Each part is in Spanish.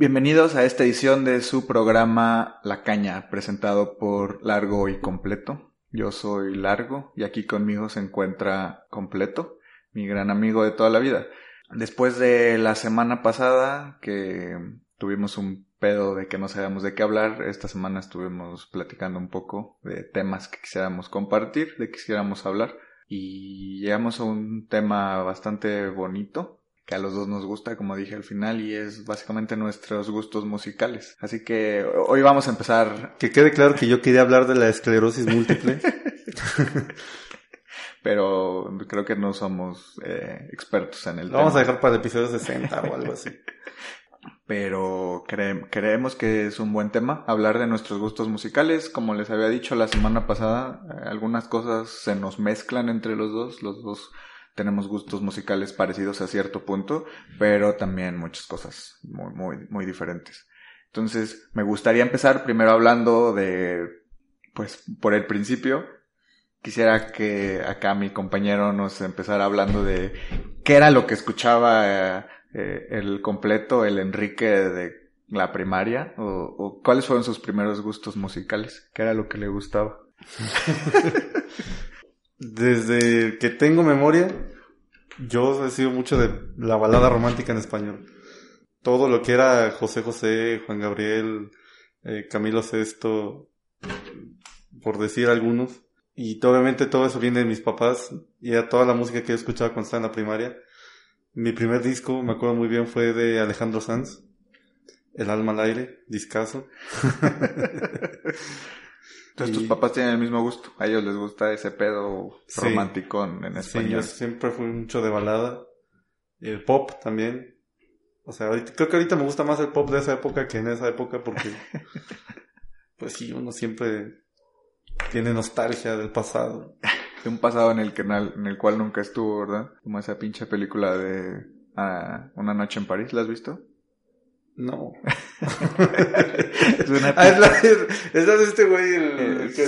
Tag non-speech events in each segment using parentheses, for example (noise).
Bienvenidos a esta edición de su programa La Caña, presentado por Largo y Completo. Yo soy Largo y aquí conmigo se encuentra Completo, mi gran amigo de toda la vida. Después de la semana pasada que tuvimos un pedo de que no sabíamos de qué hablar, esta semana estuvimos platicando un poco de temas que quisiéramos compartir, de que quisiéramos hablar y llegamos a un tema bastante bonito que a los dos nos gusta, como dije al final, y es básicamente nuestros gustos musicales. Así que hoy vamos a empezar. Que quede claro que yo quería hablar de la esclerosis múltiple. (laughs) (laughs) Pero creo que no somos eh, expertos en el Lo Vamos a dejar para el episodio 60 o algo así. (laughs) Pero creemos que es un buen tema hablar de nuestros gustos musicales. Como les había dicho la semana pasada, eh, algunas cosas se nos mezclan entre los dos. Los dos tenemos gustos musicales parecidos a cierto punto, pero también muchas cosas muy, muy, muy diferentes. Entonces, me gustaría empezar primero hablando de, pues, por el principio. Quisiera que acá mi compañero nos empezara hablando de qué era lo que escuchaba eh, el completo, el Enrique de la primaria, o, o cuáles fueron sus primeros gustos musicales, qué era lo que le gustaba. (laughs) Desde que tengo memoria, yo he sido mucho de la balada romántica en español. Todo lo que era José José, Juan Gabriel, eh, Camilo Sesto, por decir algunos. Y obviamente todo eso viene de mis papás y era toda la música que yo escuchaba cuando estaba en la primaria. Mi primer disco, me acuerdo muy bien, fue de Alejandro Sanz. El alma al aire, discazo. (laughs) Entonces tus papás tienen el mismo gusto. A ellos les gusta ese pedo romántico en español. Sí, yo siempre fui mucho de balada. Y el pop también. O sea, creo que ahorita me gusta más el pop de esa época que en esa época porque... (laughs) pues sí, uno siempre tiene nostalgia del pasado. De un pasado en el, que, en el cual nunca estuvo, ¿verdad? Como esa pinche película de ah, Una noche en París, ¿la has visto? No. (laughs) es, una ah, es, la, es, de este güey, el, eh, que,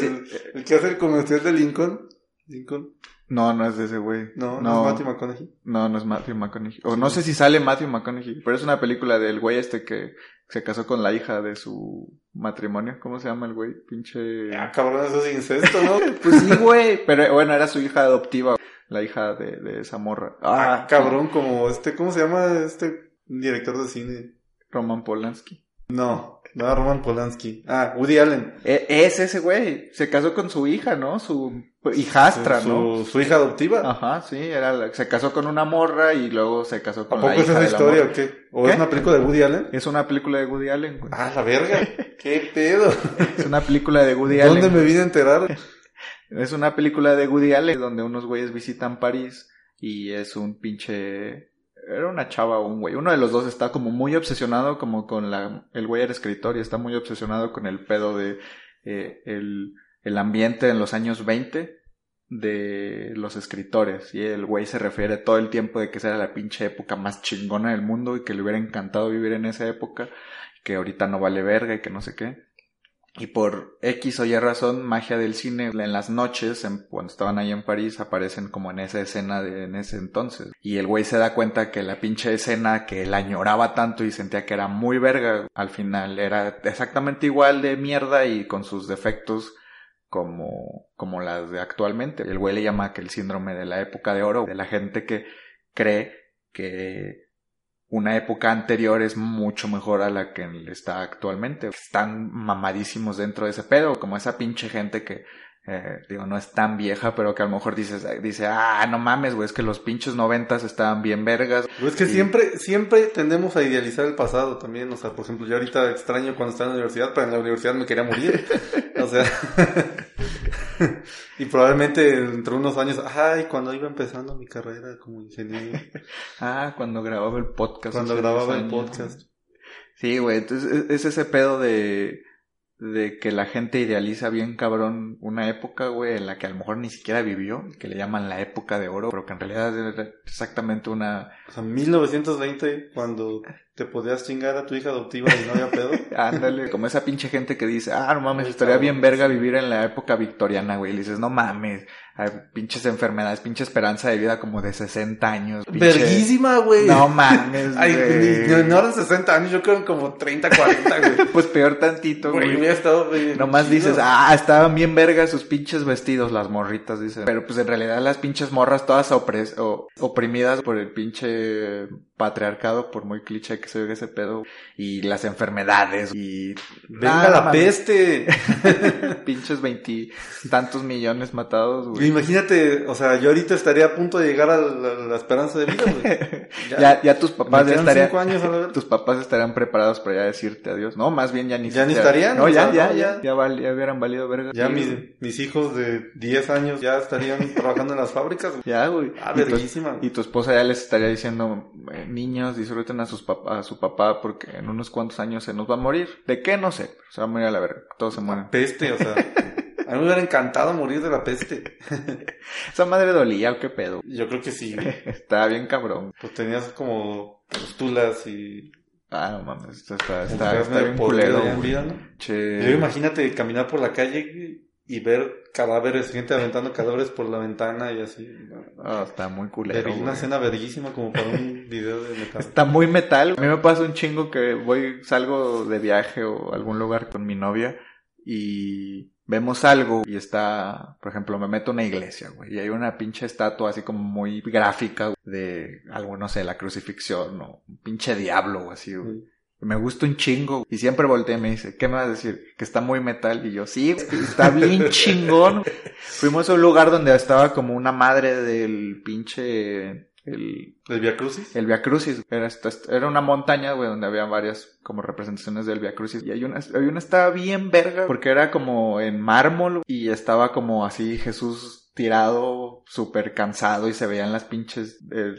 el, que hace el comercial de Lincoln. Lincoln. No, no es de ese güey. No, no, es Matthew McConaughey. No, no es Matthew McConaughey. O no sé si sale Matthew McConaughey, pero es una película del güey este que se casó con la hija de su matrimonio. ¿Cómo se llama el güey? Pinche. Ah, cabrón, eso es incesto, ¿no? (laughs) pues sí, güey. Pero bueno, era su hija adoptiva, la hija de, de esa morra. Ah, cabrón, como este, ¿cómo se llama este director de cine? Roman Polanski. No, no Roman Polanski. Ah, Woody Allen. E, es ese güey. Se casó con su hija, ¿no? Su hijastra, ¿no? Su hija adoptiva. Ajá, sí. Era se casó con una morra y luego se casó con ¿A poco es esa historia o qué? ¿O es una película de Woody Allen? Es una película de Woody Allen, güey. Ah, la verga. (laughs) ¿Qué pedo? es una película de Woody Allen. ¿Dónde me vine a enterar? es una película de Woody Allen donde unos güeyes visitan París y es un pinche era una chava o un güey. Uno de los dos está como muy obsesionado como con la... El güey era escritor y está muy obsesionado con el pedo de eh, el, el ambiente en los años 20 de los escritores. Y el güey se refiere todo el tiempo de que esa era la pinche época más chingona del mundo y que le hubiera encantado vivir en esa época. Que ahorita no vale verga y que no sé qué. Y por X o Y razón, magia del cine, en las noches, cuando estaban ahí en París, aparecen como en esa escena de en ese entonces. Y el güey se da cuenta que la pinche escena que él añoraba tanto y sentía que era muy verga, al final era exactamente igual de mierda y con sus defectos como, como las de actualmente. El güey le llama que el síndrome de la época de oro, de la gente que cree que una época anterior es mucho mejor a la que está actualmente. Están mamadísimos dentro de ese pedo, como esa pinche gente que, eh, digo, no es tan vieja, pero que a lo mejor dices, dice, ah, no mames, güey, es que los pinches noventas estaban bien vergas. es que siempre, siempre tendemos a idealizar el pasado también, o sea, por ejemplo, yo ahorita extraño cuando estaba en la universidad, pero en la universidad me quería morir. (laughs) O sea, (laughs) y probablemente dentro de unos años, ay, cuando iba empezando mi carrera como ingeniero. (laughs) Ah, cuando grababa el podcast. Cuando grababa el podcast. Sí, güey, entonces es, es ese pedo de, de que la gente idealiza bien cabrón una época, güey, en la que a lo mejor ni siquiera vivió, que le llaman la época de oro, pero que en realidad es exactamente una... O sea, 1920, cuando te podías chingar a tu hija adoptiva y no había pedo. (laughs) Ándale, como esa pinche gente que dice, ah, no mames, estaría bien verga vivir en la época victoriana, güey. Y le dices, no mames, hay pinches enfermedades, pinche esperanza de vida como de 60 años. pinche- Verguísima, güey. No mames, (laughs) Ay, güey. no eran 60 años, yo creo como 30, 40, güey. (laughs) Pues peor tantito, Güey, güey. hubiera estado bien Nomás chido. dices, ah, estaban bien vergas sus pinches vestidos, las morritas, dicen. Pero pues en realidad las pinches morras todas opres- o- oprimidas por el pinche patriarcado, por muy cliché que se oiga ese pedo, y las enfermedades, y... Venga Ah, la peste. (laughs) pinches veintitantos millones matados, güey. Imagínate, o sea, yo ahorita estaría a punto de llegar a la, esperanza de vida, güey. (laughs) Ya, ya tus papás ya estarían... cinco años a la verga. Tus papás estarían preparados para ya decirte adiós. No, más bien ya ni Ya ni estarían, No, o ya, sea, ya, no, ya, ya. ya, val- ya hubieran valido verga. Ya mis, mis hijos de 10 años ya estarían (laughs) trabajando en las fábricas. güey. Ya, güey. Ah, Y tu-. Y tu esposa ya les estaría diciendo, eh, niños, disfruten a, sus pap- a su papá porque en unos cuantos años se nos va a morir. ¿De qué? No sé, se va a morir a la verga. Todos se mueren. Peste, o sea. (laughs) A mí me hubiera encantado morir de la peste. (laughs) Esa madre dolía, ¿o qué pedo? Yo creo que sí. (laughs) Estaba bien cabrón. Pues tenías como postulas y... Ah, no mames, esto está, está, está medio bien culero. vida, ¿no? Che. Yo imagínate caminar por la calle y ver cadáveres, gente aventando cadáveres por la ventana y así. Ah, está muy culero. Vergui- una escena verguísima como para un video de metal. Está muy metal. A mí me pasa un chingo que voy, salgo de viaje o algún lugar con mi novia y vemos algo y está, por ejemplo, me meto a una iglesia, güey, y hay una pinche estatua así como muy gráfica de algo, no sé, la crucifixión o un pinche diablo o así, güey. Me gusta un chingo. Y siempre voltea y me dice, ¿qué me vas a decir? Que está muy metal. Y yo, sí, está bien (laughs) chingón. Fuimos a un lugar donde estaba como una madre del pinche... El, ¿El Via Crucis? el Via Crucis. Era, era una montaña, güey, donde había varias como representaciones del Via Crucis. Y hay una, hay una estaba bien verga, porque era como en mármol y estaba como así Jesús tirado, súper cansado y se veían las pinches, eh,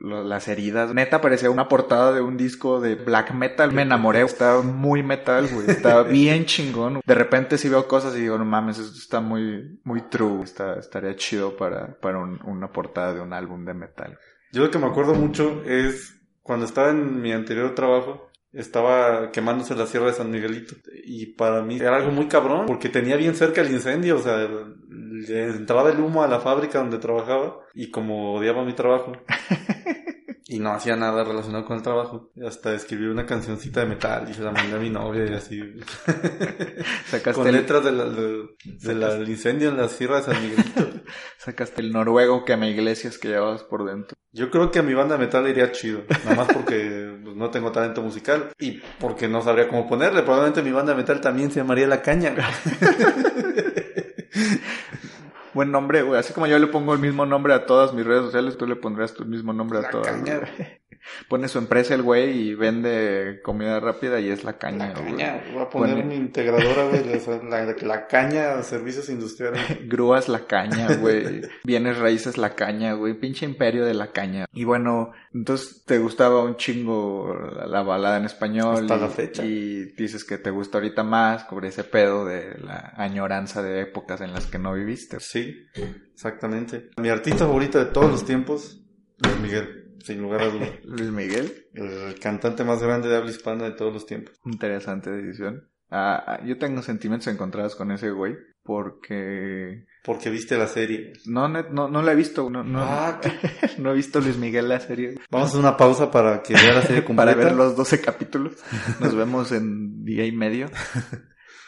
las heridas. Neta parecía una portada de un disco de black metal. Me enamoré, estaba muy metal, güey. Estaba (laughs) bien chingón. De repente sí veo cosas y digo, no mames, esto está muy, muy true. Está, estaría chido para, para un- una portada de un álbum de metal. Yo lo que me acuerdo mucho es cuando estaba en mi anterior trabajo, estaba quemándose la Sierra de San Miguelito. Y para mí era algo muy cabrón, porque tenía bien cerca el incendio, o sea, entraba el humo a la fábrica donde trabajaba, y como odiaba mi trabajo, (laughs) y no hacía nada relacionado con el trabajo, hasta escribí una cancioncita de metal y se la mandé a mi novia y así, (laughs) Sacaste con letras de la- de- de del incendio en la Sierra de San Miguelito. (laughs) sacaste el noruego que me iglesias que llevabas por dentro. Yo creo que a mi banda de metal iría chido. Nada más porque pues, no tengo talento musical. Y porque no sabría cómo ponerle. Probablemente mi banda de metal también se llamaría La Caña. Buen nombre, güey. Así como yo le pongo el mismo nombre a todas mis redes sociales, tú le pondrías tu mismo nombre a La todas. Caña. Pone su empresa el güey y vende comida rápida y es la caña. La güey. Caña. Voy a poner Pone- mi integradora, güey. La, la, la Caña Servicios Industriales. (laughs) Grúas la caña, güey. Bienes raíces la caña, güey. Pinche imperio de la caña. Y bueno, entonces te gustaba un chingo la, la balada en español. Hasta y, la fecha. Y dices que te gusta ahorita más sobre ese pedo de la añoranza de épocas en las que no viviste. Sí, exactamente. Mi artista favorito de todos los tiempos, Luis Miguel. Sin lugar a dudas. (laughs) Luis Miguel, El cantante más grande de habla hispana de todos los tiempos. interesante decisión. Ah, ah, yo tengo sentimientos encontrados con ese güey porque Porque viste la serie. no no no la he visto, no no, Ah, (laughs) no he visto Luis Miguel la serie Vamos a hacer una pausa para que vea la serie completa. (laughs) para ver los 12 capítulos. Nos vemos en día y medio.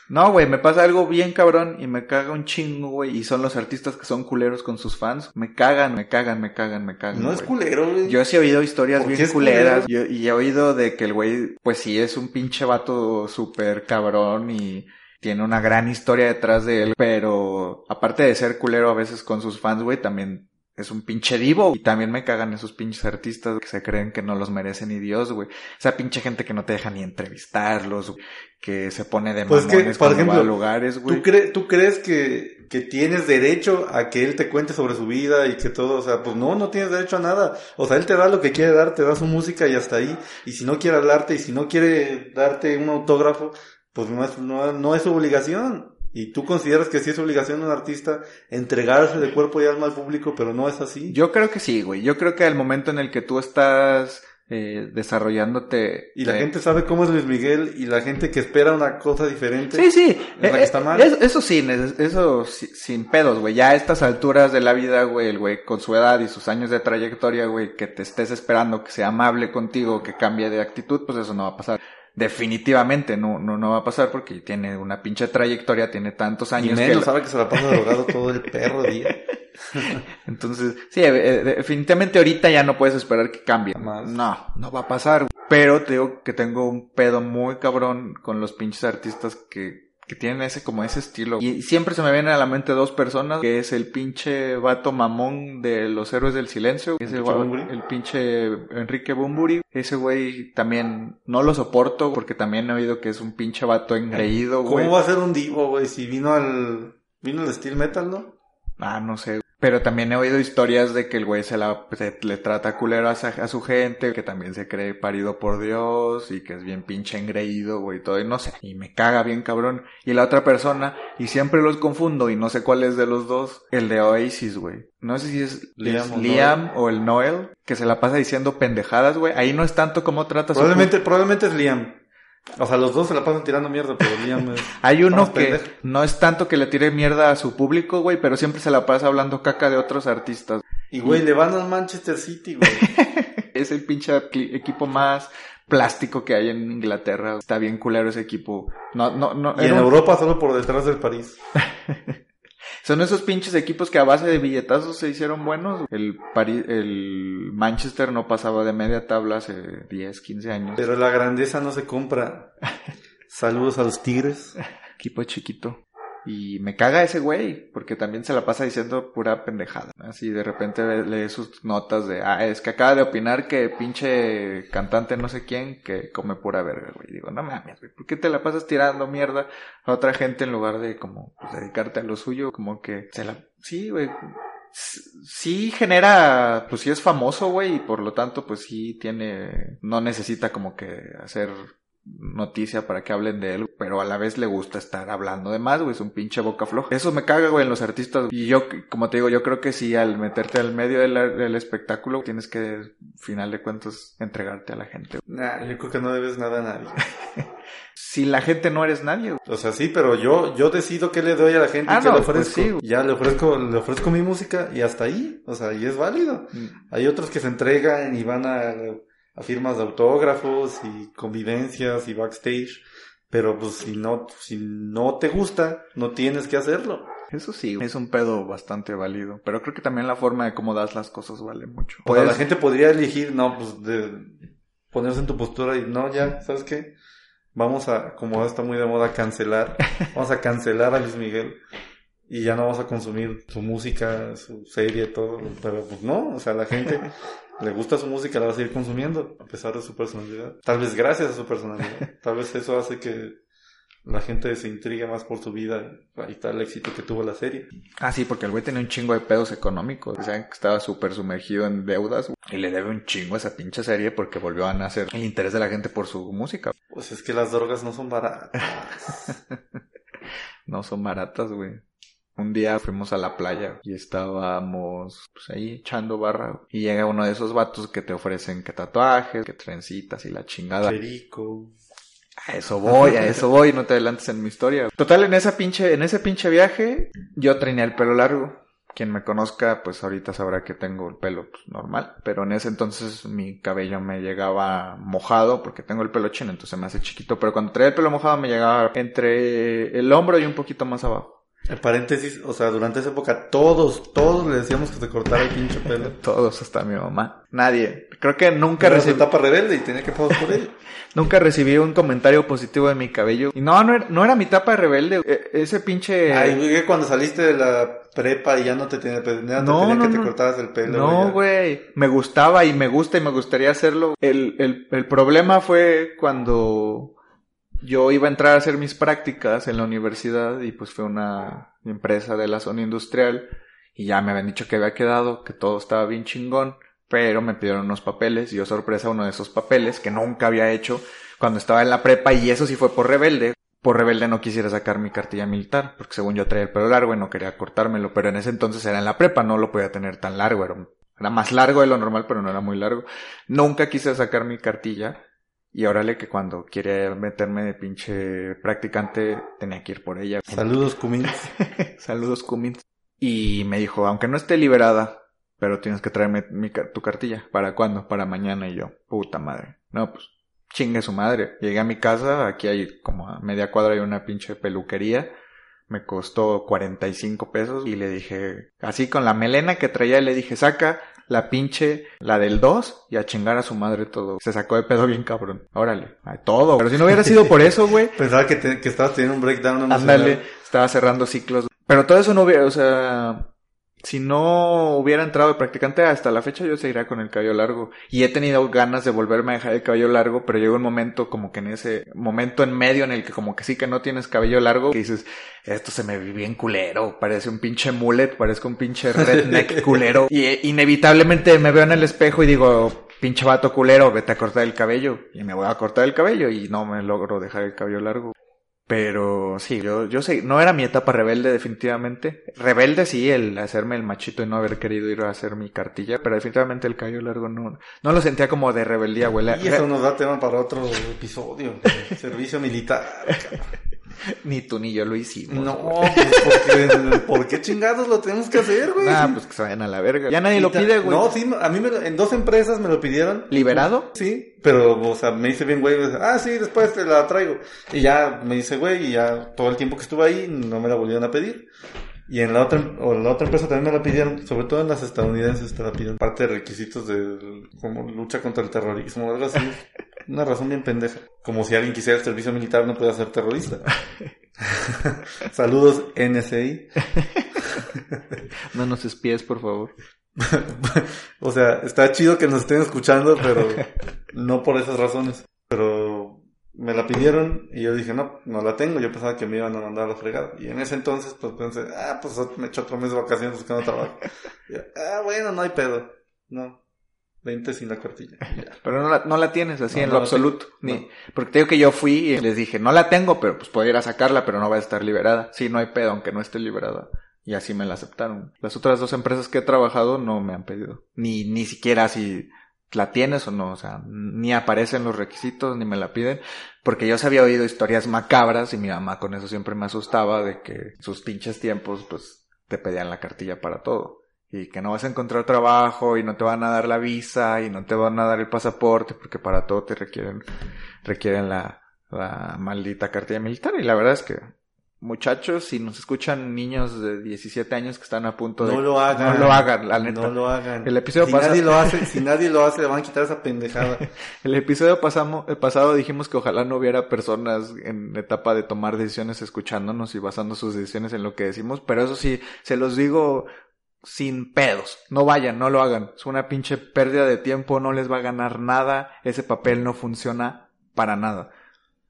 No, güey, me pasa algo bien cabrón y me caga un chingo, güey. Y son los artistas que son culeros con sus fans. Me cagan, me cagan, me cagan, me cagan. No es culero, güey. Yo sí he oído historias ¿Por qué bien culeras. Yo- y he oído de que el güey, pues sí, es un pinche vato súper cabrón y tiene una gran historia detrás de él. Pero aparte de ser culero a veces con sus fans, güey, también es un pinche divo. Y también me cagan esos pinches artistas que se creen que no los merecen ni Dios, güey. Esa pinche gente que no te deja ni entrevistarlos, güey, que se pone de Pues que, mamones por cuando ejemplo, va a lugares, güey. ¿Tú, cre- ¿Tú crees que, que tienes derecho a que él te cuente sobre su vida y que todo? O sea, pues no, no tienes derecho a nada. O sea, él te da lo que quiere dar, te da su música y hasta ahí. Y si no quiere hablarte y si no quiere darte un autógrafo, pues no es, no, no es su obligación. Y tú consideras que sí es obligación de un artista entregarse de cuerpo y alma al público, pero no es así. Yo creo que sí, güey. Yo creo que al momento en el que tú estás eh, desarrollándote... y la eh, gente sabe cómo es Luis Miguel y la gente que espera una cosa diferente. Sí, sí. es la que Eh, está mal. Eso, eso sí, eso sin pedos, güey. Ya a estas alturas de la vida, güey, el güey con su edad y sus años de trayectoria, güey, que te estés esperando que sea amable contigo, que cambie de actitud, pues eso no va a pasar. Definitivamente no, no, no va a pasar porque tiene una pinche trayectoria, tiene tantos Y años que menos la- sabe que se la pasa drogado (laughs) todo el perro día. Entonces, sí, eh, eh, definitivamente ahorita ya no puedes esperar que cambie. No, no va a pasar. Pero te digo que tengo un pedo muy cabrón con los pinches artistas que, que tienen ese, como ese estilo. Y siempre se me vienen a la mente dos personas, que es el pinche vato mamón de los héroes del silencio. Pinche gua- Bunbury? el pinche Enrique Bumburi. Ese güey también no lo soporto porque también he oído que es un pinche vato engreído, güey. ¿Cómo va a ser un divo, güey? Si vino al, vino al steel metal, ¿no? Ah, no sé. Pero también he oído historias de que el güey se la se- le trata culero a, a su gente, que también se cree parido por Dios y que es bien pinche engreído, güey, todo y no sé. Y me caga bien cabrón. Y la otra persona, y siempre los confundo y no sé cuál es de los dos, el de Oasis, güey. No sé si es Liam es o Liam o el Noel, que se la pasa diciendo pendejadas, güey. Ahí no es tanto como trata su Probablemente, probablemente es Liam. O sea, los dos se la pasan tirando mierda, pero Liam es... (laughs) Hay uno que pendejo. no es tanto que le tire mierda a su público, güey, pero siempre se la pasa hablando caca de otros artistas. Y güey, le van al Manchester City, güey. (laughs) Es el pinche equipo más plástico que hay en Inglaterra. Está bien culero ese equipo. No, no, no. Y en un- Europa solo por detrás del París. (laughs) Son esos pinches equipos que a base de billetazos se hicieron buenos. El Pari- el Manchester no pasaba de media tabla hace 10, 15 años. Pero la grandeza no se compra. Saludos a los Tigres. (laughs) Equipo chiquito. Y me caga ese güey, porque también se la pasa diciendo pura pendejada. Así de repente lee sus notas de, ah, es que acaba de opinar que pinche cantante no sé quién que come pura verga, güey. Digo, no mames, güey, ¿por qué te la pasas tirando mierda a otra gente en lugar de como pues, dedicarte a lo suyo? Como que se la... Sí, güey. Sí genera, pues sí es famoso, güey, y por lo tanto, pues sí tiene, no necesita como que hacer noticia para que hablen de él, pero a la vez le gusta estar hablando de más, güey, es un pinche boca floja. Eso me caga, güey, en los artistas. Y yo, como te digo, yo creo que sí, al meterte al medio del, del espectáculo, tienes que, final de cuentas, entregarte a la gente. Nah, yo creo que no debes nada a nadie. (laughs) Si la gente no eres nadie, güey. O sea, sí, pero yo, yo decido qué le doy a la gente Ah, y qué no, le pues ofrezco. sí, ya le ofrezco, le ofrezco mi música y hasta ahí. O sea, y es válido. Hay otros que se entregan y van a, a firmas de autógrafos y convivencias y backstage. Pero pues si no, si no te gusta, no tienes que hacerlo. Eso sí, es un pedo bastante válido. Pero creo que también la forma de cómo das las cosas vale mucho. O sea, la gente podría elegir, no, pues de ponerse en tu postura y no, ya, ¿sabes qué? Vamos a, como está muy de moda, cancelar. (laughs) Vamos a cancelar a Luis Miguel. Y ya no vamos a consumir su música, su serie, todo. Pero pues no, o sea, la gente (laughs) le gusta su música, la va a seguir consumiendo, a pesar de su personalidad. Tal vez gracias a su personalidad. (laughs) Tal vez eso hace que la gente se intrigue más por su vida. Está el éxito que tuvo la serie. Ah, sí, porque el güey tenía un chingo de pedos económicos. Decían que estaba súper sumergido en deudas. Y le debe un chingo a esa pinche serie porque volvió a nacer el interés de la gente por su música. Pues es que las drogas no son baratas. (laughs) No son baratas, güey. Un día fuimos a la playa y estábamos pues ahí echando barra. Y llega uno de esos vatos que te ofrecen que tatuajes, que trencitas y la chingada. Perico. A eso voy, a eso voy, no te adelantes en mi historia. Total, en esa pinche, en ese pinche viaje, yo tenía el pelo largo. Quien me conozca, pues ahorita sabrá que tengo el pelo pues, normal. Pero en ese entonces mi cabello me llegaba mojado porque tengo el pelo chino, entonces me hace chiquito. Pero cuando traía el pelo mojado me llegaba entre el hombro y un poquito más abajo. En paréntesis, o sea, durante esa época todos, todos le decíamos que se cortara el pinche pelo. (laughs) Todos, hasta mi mamá. Nadie. Creo que nunca recibí, etapa rebelde y tenía que pagar por ello. (laughs) nunca recibí un comentario positivo de mi cabello. Y no, no era, no era mi tapa de rebelde. E- ese pinche... Ay, güey, cuando saliste de la prepa y ya no te tenía, pues, ya No, te tenía no, que no. te cortaras el pelo. No, güey. Me gustaba y me gusta y me gustaría hacerlo. El, el, el problema fue cuando yo iba a entrar a hacer mis prácticas en la universidad y pues fue una empresa de la zona industrial y ya me habían dicho que había quedado, que todo estaba bien chingón, pero me pidieron unos papeles y yo sorpresa uno de esos papeles que nunca había hecho cuando estaba en la prepa y eso sí fue por rebelde. Por rebelde no quisiera sacar mi cartilla militar, porque según yo traía el pelo largo y no quería cortármelo, pero en ese entonces era en la prepa, no lo podía tener tan largo, era, era más largo de lo normal, pero no era muy largo. Nunca quise sacar mi cartilla y órale que cuando quería meterme de pinche practicante tenía que ir por ella. Saludos, Cumins. (laughs) Saludos, Cummins. Y me dijo, aunque no esté liberada, pero tienes que traerme mi tu cartilla. ¿Para cuándo? Para mañana. Y yo, puta madre. No, pues, chingue su madre. Llegué a mi casa, aquí hay como a media cuadra hay una pinche peluquería. Me costó 45 pesos y le dije, así con la melena que traía, le dije, saca la pinche, la del 2 y a chingar a su madre todo. Se sacó de pedo bien cabrón. Órale, a todo. Pero si no hubiera sido por eso, güey, (laughs) Pensaba que, te- que estabas teniendo un breakdown. Ándale, estaba cerrando ciclos. Pero todo eso no hubiera, o sea, si no hubiera entrado de practicante hasta la fecha, yo seguiría con el cabello largo. Y he tenido ganas de volverme a dejar el cabello largo, pero llegó un momento como que en ese momento en medio en el que como que sí que no tienes cabello largo, que dices, esto se me ve bien culero, parece un pinche mullet, parezco un pinche (laughs) redneck culero. Y eh, inevitablemente me veo en el espejo y digo, pinche vato culero, vete a cortar el cabello. Y me voy a cortar el cabello y no me logro dejar el cabello largo. Pero sí, yo, yo sé, no era mi etapa rebelde definitivamente. Rebelde sí, el hacerme el machito y no haber querido ir a hacer mi cartilla, pero definitivamente el cabello largo no, no lo sentía como de rebeldía, güey. Y eso nos da tema para otro episodio. (laughs) Servicio militar. (laughs) Ni tú ni yo lo hicimos. No, güey. pues porque, ¿por qué chingados lo tenemos que hacer, güey? Ah, pues que se vayan a la verga. Ya nadie lo pide, güey. No, sí, a mí me lo- en dos empresas me lo pidieron. ¿Liberado? Sí, pero, o sea, me dice bien, güey, ah, sí, después te la traigo. Y ya me dice, güey, y ya todo el tiempo que estuve ahí no me la volvieron a pedir. Y en la otra, o en la otra empresa también me la pidieron, sobre todo en las estadounidenses te la piden. Parte de requisitos de como lucha contra el terrorismo o algo así. (laughs) Una razón bien pendeja. Como si alguien quisiera el servicio militar no puede ser terrorista. (laughs) Saludos NSI. No nos espíes, por favor. (laughs) o sea, está chido que nos estén escuchando, pero no por esas razones. Pero me la pidieron y yo dije, no, no la tengo. Yo pensaba que me iban a mandar a la fregada. Y en ese entonces, pues pensé, ah, pues me echo otro mes de vacaciones buscando trabajo. (laughs) Y yo, ah, bueno, no hay pedo. No, vente sin la cartilla. (laughs) Pero no la, no la tienes así No, en no lo absoluto. tengo. Ni. Porque te digo que yo fui y les dije, no la tengo, pero pues puedo ir a sacarla, pero no va a estar liberada. Sí, no hay pedo, aunque no esté liberada. Y así me la aceptaron. Las otras dos empresas que he trabajado no me han pedido. Ni, ni siquiera si la tienes o no. O sea, ni aparecen los requisitos, ni me la piden. Porque yo se había oído historias macabras y mi mamá con eso siempre me asustaba de que sus pinches tiempos, pues, te pedían la cartilla para todo. Y que no vas a encontrar trabajo y no te van a dar la visa y no te van a dar el pasaporte porque para todo te requieren, requieren la, la maldita cartilla militar. Y la verdad es que, muchachos, si nos escuchan niños de 17 años que están a punto de... No lo hagan. No lo hagan, la neta. No lo hagan. El episodio si pasado- nadie lo (laughs) hace, si nadie lo hace, le van a quitar esa pendejada. (laughs) El episodio pasamo- el pasado dijimos que ojalá no hubiera personas en etapa de tomar decisiones escuchándonos y basando sus decisiones en lo que decimos, pero eso sí, se los digo sin pedos. No vayan, no lo hagan. Es una pinche pérdida de tiempo, no les va a ganar nada. Ese papel no funciona para nada.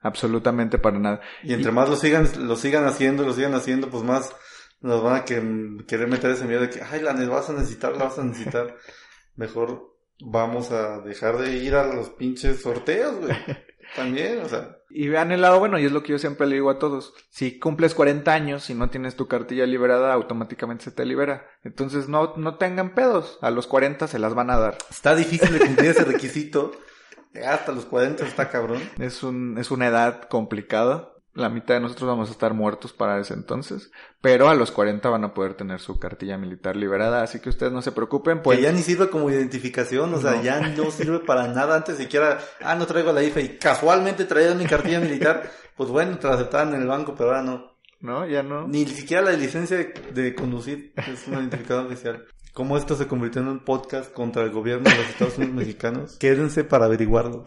Absolutamente para nada. Y entre más lo sigan, lo sigan haciendo, lo sigan haciendo, pues más nos van a que- querer meter ese miedo de que, ay, la vas a necesitar, la vas a necesitar. (laughs) Mejor vamos a dejar de ir a los pinches sorteos, güey. (laughs) También, o sea. Y vean el lado bueno, y es lo que yo siempre le digo a todos. Si cumples 40 años y no tienes tu cartilla liberada, automáticamente se te libera. Entonces no, no tengan pedos. A los 40 se las van a dar. Está difícil de cumplir ese requisito. (laughs) Hasta los 40 está cabrón. Es un, es una edad complicada. La mitad de nosotros vamos a estar muertos para ese entonces. Pero a los 40 van a poder tener su cartilla militar liberada. Así que ustedes no se preocupen. Pues que ya ni sirve como identificación, o sea, No. ya no sirve para nada. Antes siquiera, ah, no traigo la IFE y casualmente traía mi cartilla militar. (laughs) Pues bueno, te la aceptaban en el banco, pero ahora no. ¿no? Ya no. Ni siquiera la licencia de, de conducir es un identificador oficial. ¿Cómo esto se convirtió en un podcast contra el gobierno de los Estados Unidos mexicanos? (laughs) Quédense para averiguarlo.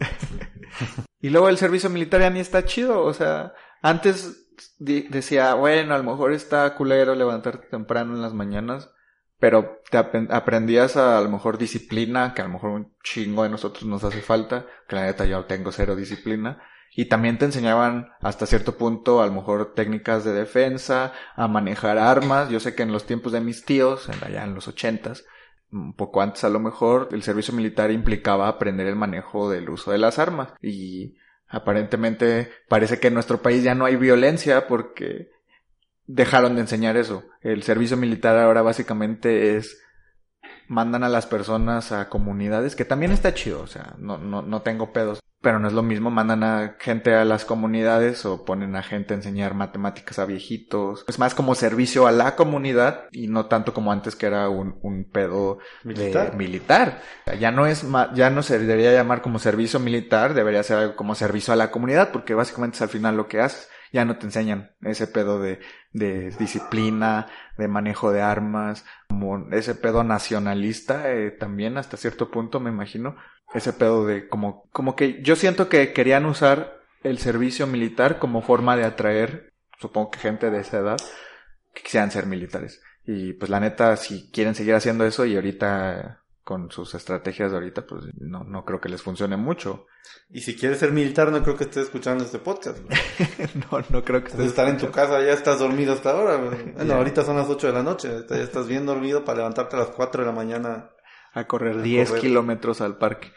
Y luego el servicio militar ya ni está chido, o sea, antes decía, bueno, a lo mejor está culero levantarte temprano en las mañanas, pero te aprendías a, lo mejor disciplina, que a lo mejor un chingo de nosotros nos hace falta, que la neta yo tengo cero disciplina, y también te enseñaban hasta cierto punto a lo mejor técnicas de defensa, a manejar armas, yo sé que en los tiempos de mis tíos, allá en los ochentas, un poco antes a lo mejor, el servicio militar implicaba aprender el manejo del uso de las armas. Y aparentemente parece que en nuestro país ya no hay violencia porque dejaron de enseñar eso. El servicio militar ahora básicamente es mandan a las personas a comunidades, que también está chido, o sea, no, no, no tengo pedos. Pero no es lo mismo, mandan a gente a las comunidades o ponen a gente a enseñar matemáticas a viejitos. Es más como servicio a la comunidad y no tanto como antes que era un, un pedo Militar. de militar. Ya no es ma- ya no se debería llamar como servicio militar, debería ser algo como servicio a la comunidad, porque básicamente es al final lo que haces. Ya no te enseñan ese pedo de, de disciplina, de manejo de armas, como ese pedo nacionalista, eh, también hasta cierto punto me imagino. Ese pedo de como, como que yo siento que querían usar el servicio militar como forma de atraer, supongo que gente de esa edad, que quisieran ser militares. Y pues la neta, si quieren seguir haciendo eso y ahorita con sus estrategias de ahorita, pues no, no creo que les funcione mucho. Y si quieres ser militar, no creo que estés escuchando este podcast. (laughs) no, no creo que Entonces, estar en tu casa, ya estás dormido hasta ahora. Bueno, ahorita son las 8 de la noche. Ya estás bien dormido para levantarte a las 4 de la mañana. A correr A 10 correr. kilómetros al parque.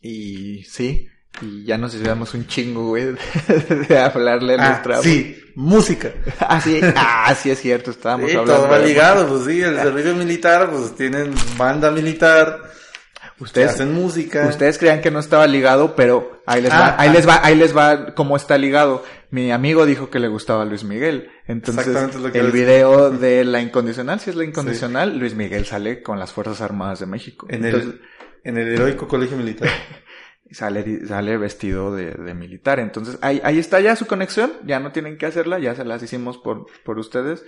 Y sí, y ya nos llevamos un chingo, güey, (laughs) de hablarle a Ah, nuestra... sí, música. (laughs) Ah, sí, ah, sí es cierto, estábamos Sí, hablando. todo va ligado, pues sí, el servicio militar, pues tienen banda militar, Ustedes, hacen música. ustedes creían que no estaba ligado, pero ahí les va, Ah, ahí ah. les va, ahí les va cómo está ligado. Mi amigo dijo que le gustaba Luis Miguel. Entonces, Exactamente lo que el decir. video de la incondicional, si es la incondicional, Luis Miguel sale con las Fuerzas Armadas de México. en, Entonces, el, en el heroico colegio militar. (laughs) sale, sale vestido de, de militar. Entonces, ahí, ahí está ya su conexión, ya no tienen que hacerla, ya se las hicimos por, por ustedes.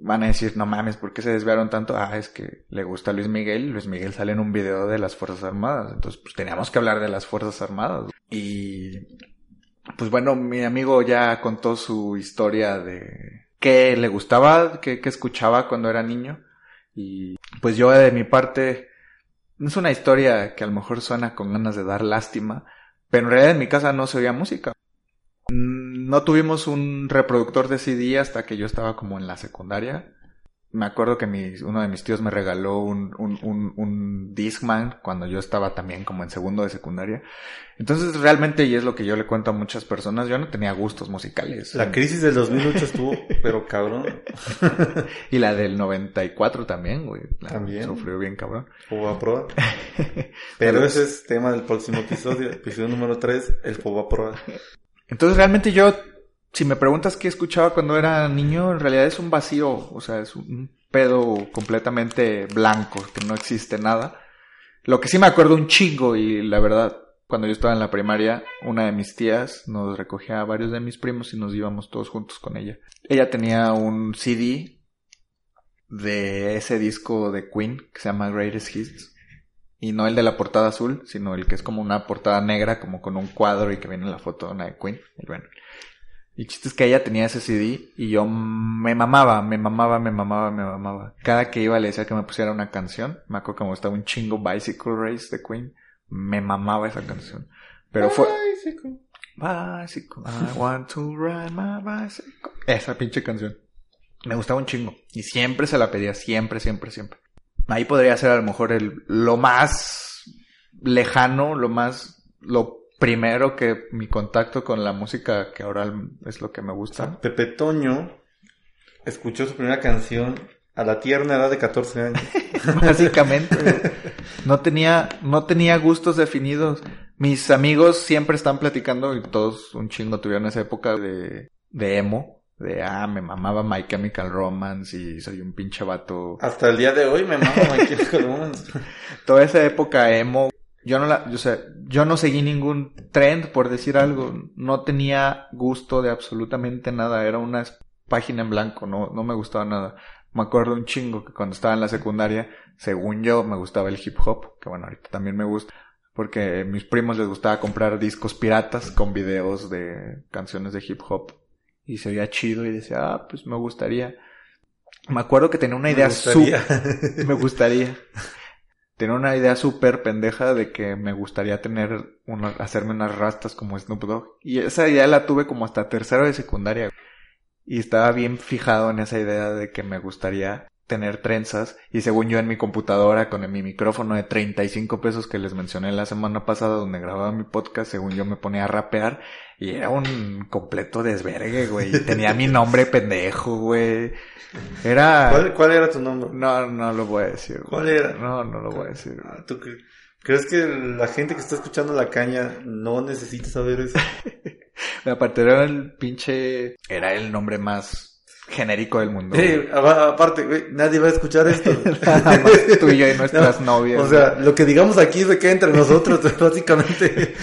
Van a decir, no mames, ¿por qué se desviaron tanto? Ah, es que le gusta Luis Miguel, Luis Miguel sale en un video de las Fuerzas Armadas. Entonces, pues teníamos que hablar de las Fuerzas Armadas. Y, pues bueno, mi amigo ya contó su historia de qué le gustaba, qué, qué escuchaba cuando era niño. Y pues yo de mi parte, es una historia que a lo mejor suena con ganas de dar lástima, pero en realidad en mi casa no se oía música. Mm, No tuvimos un reproductor de CD hasta que yo estaba como en la secundaria. Me acuerdo que mi, uno de mis tíos me regaló un, un, un, un Discman cuando yo estaba también como en segundo de secundaria. Entonces realmente, y es lo que yo le cuento a muchas personas, yo no tenía gustos musicales. La crisis del 2008 estuvo, pero cabrón. (laughs) Y la del 94 también, güey. La También. Sufrió bien cabrón. Fobaproa. (laughs) Pero ese es tema del próximo episodio. Episodio número 3, el Fobaproa. Entonces realmente yo, si me preguntas qué escuchaba cuando era niño, en realidad es un vacío, o sea, es un pedo completamente blanco, que no existe nada. Lo que sí me acuerdo un chingo y la verdad, cuando yo estaba en la primaria, una de mis tías nos recogía a varios de mis primos y nos íbamos todos juntos con ella. Ella tenía un CD de ese disco de Queen que se llama Greatest Hits. Y no el de la portada azul, sino el que es como una portada negra, como con un cuadro y que viene la foto de una de Queen. Y bueno. Y el chiste es que ella tenía ese CD y yo me mamaba, me mamaba, me mamaba, me mamaba. Cada que iba le decía que me pusiera una canción. Me acuerdo que me gustaba un chingo Bicycle Race de Queen. Me mamaba esa canción. Pero fue... Bicycle, I want to ride my bicycle. Esa pinche canción. Me gustaba un chingo. Y siempre se la pedía, siempre, siempre, siempre. Ahí podría ser a lo mejor el, lo más lejano, lo más, lo primero que mi contacto con la música que ahora es lo que me gusta. Pepe Toño escuchó su primera canción a la tierna edad de 14 años. (laughs) (laughs) Básicamente, no tenía, no tenía gustos definidos. Mis amigos siempre están platicando y todos un chingo tuvieron esa época de, de emo. De, ah, me mamaba My Chemical Romance y soy un pinche vato. Hasta el día de hoy me mama My (laughs) Chemical Romance. Toda esa época emo Yo no la, o sea, yo no seguí ningún trend, por decir algo. No tenía gusto de absolutamente nada. Era una página en blanco, no, no me gustaba nada. Me acuerdo un chingo que cuando estaba en la secundaria, según yo, me gustaba el hip hop, que bueno, ahorita también me gusta, porque a mis primos les gustaba comprar discos piratas con videos de canciones de hip hop. Y se veía chido y decía, ah, pues me gustaría. Me acuerdo que tenía una idea súper... me gustaría. Tenía una idea súper pendeja de que me gustaría tener una, hacerme unas rastas como Snoop Dogg. Y esa idea la tuve como hasta tercero de secundaria. Y estaba bien fijado en esa idea de que me gustaría tener trenzas. Y según yo en mi computadora con mi micrófono de 35 pesos que les mencioné la semana pasada donde grababa mi podcast, según yo me ponía a rapear. Y era un completo desvergue, güey. Y tenía mi nombre pendejo, güey. Era... ¿Cuál, ¿Cuál, era tu nombre? No, no lo voy a decir. ¿Cuál era? No, no lo voy a decir. Ah, ¿Tú cre crees que la gente que está escuchando la caña no necesita saber eso? (laughs) Aparte era el pinche... Era el nombre más genérico del mundo. Sí, aparte, güey, nadie va a escuchar esto. (laughs) Nada más tú y yo y nuestras (laughs) no, novias. O sea, lo que digamos aquí se queda entre nosotros, (laughs) básicamente.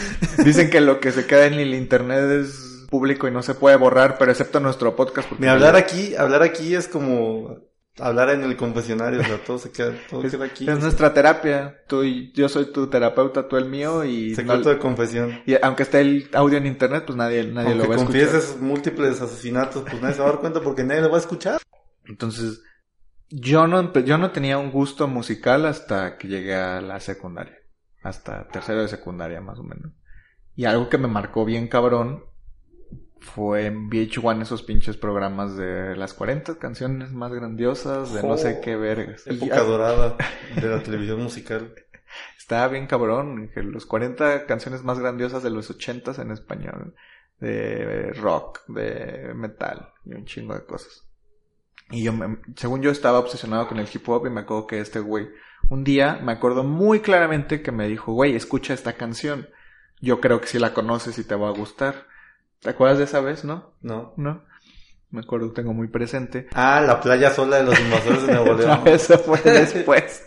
Dicen que lo que se queda en el internet es público y no se puede borrar, pero excepto nuestro podcast. Ni hablar aquí, hablar aquí es como hablar en el confesionario, o sea, todo se queda, todo es, queda aquí. Es nuestra terapia. Tú y yo soy tu terapeuta, tú el mío y secreto no, de confesión. Y aunque esté el audio en internet, pues nadie, nadie aunque lo va a escuchar. confieses múltiples asesinatos, pues nadie se va a dar cuenta porque nadie lo va a escuchar. Entonces, yo no, yo no tenía un gusto musical hasta que llegué a la secundaria. Hasta tercero de secundaria, más o menos. Y algo que me marcó bien cabrón fue en VH1 esos pinches programas de las 40 canciones más grandiosas de oh, no sé qué vergas. Época dorada (laughs) de la televisión musical. Estaba bien cabrón, que los 40 canciones más grandiosas de los 80 en español. De rock, de metal y un chingo de cosas. Y yo, me, según yo estaba obsesionado con el hip hop y me acuerdo que este güey, un día me acuerdo muy claramente que me dijo, güey, escucha esta canción. Yo creo que si la conoces y te va a gustar. ¿Te acuerdas de esa vez, no? No. ¿No? Me acuerdo, tengo muy presente. Ah, la playa sola de los invasores de Nuevo (laughs) León. no, eso fue (laughs) después.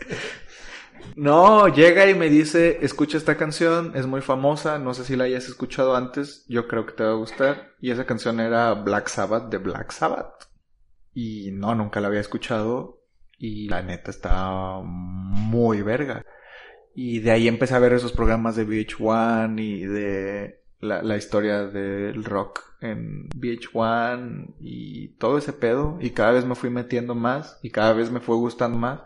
no, llega y me dice, escucha esta canción, es muy famosa, no sé si la hayas escuchado antes, yo creo que te va a gustar. Y esa canción era Black Sabbath de Black Sabbath. Y no, nunca la había escuchado. Y la neta está muy verga. Y de ahí empecé a ver esos programas de VH1 y de la, la historia del rock en VH1 y todo ese pedo. Y cada vez me fui metiendo más y cada vez me fue gustando más.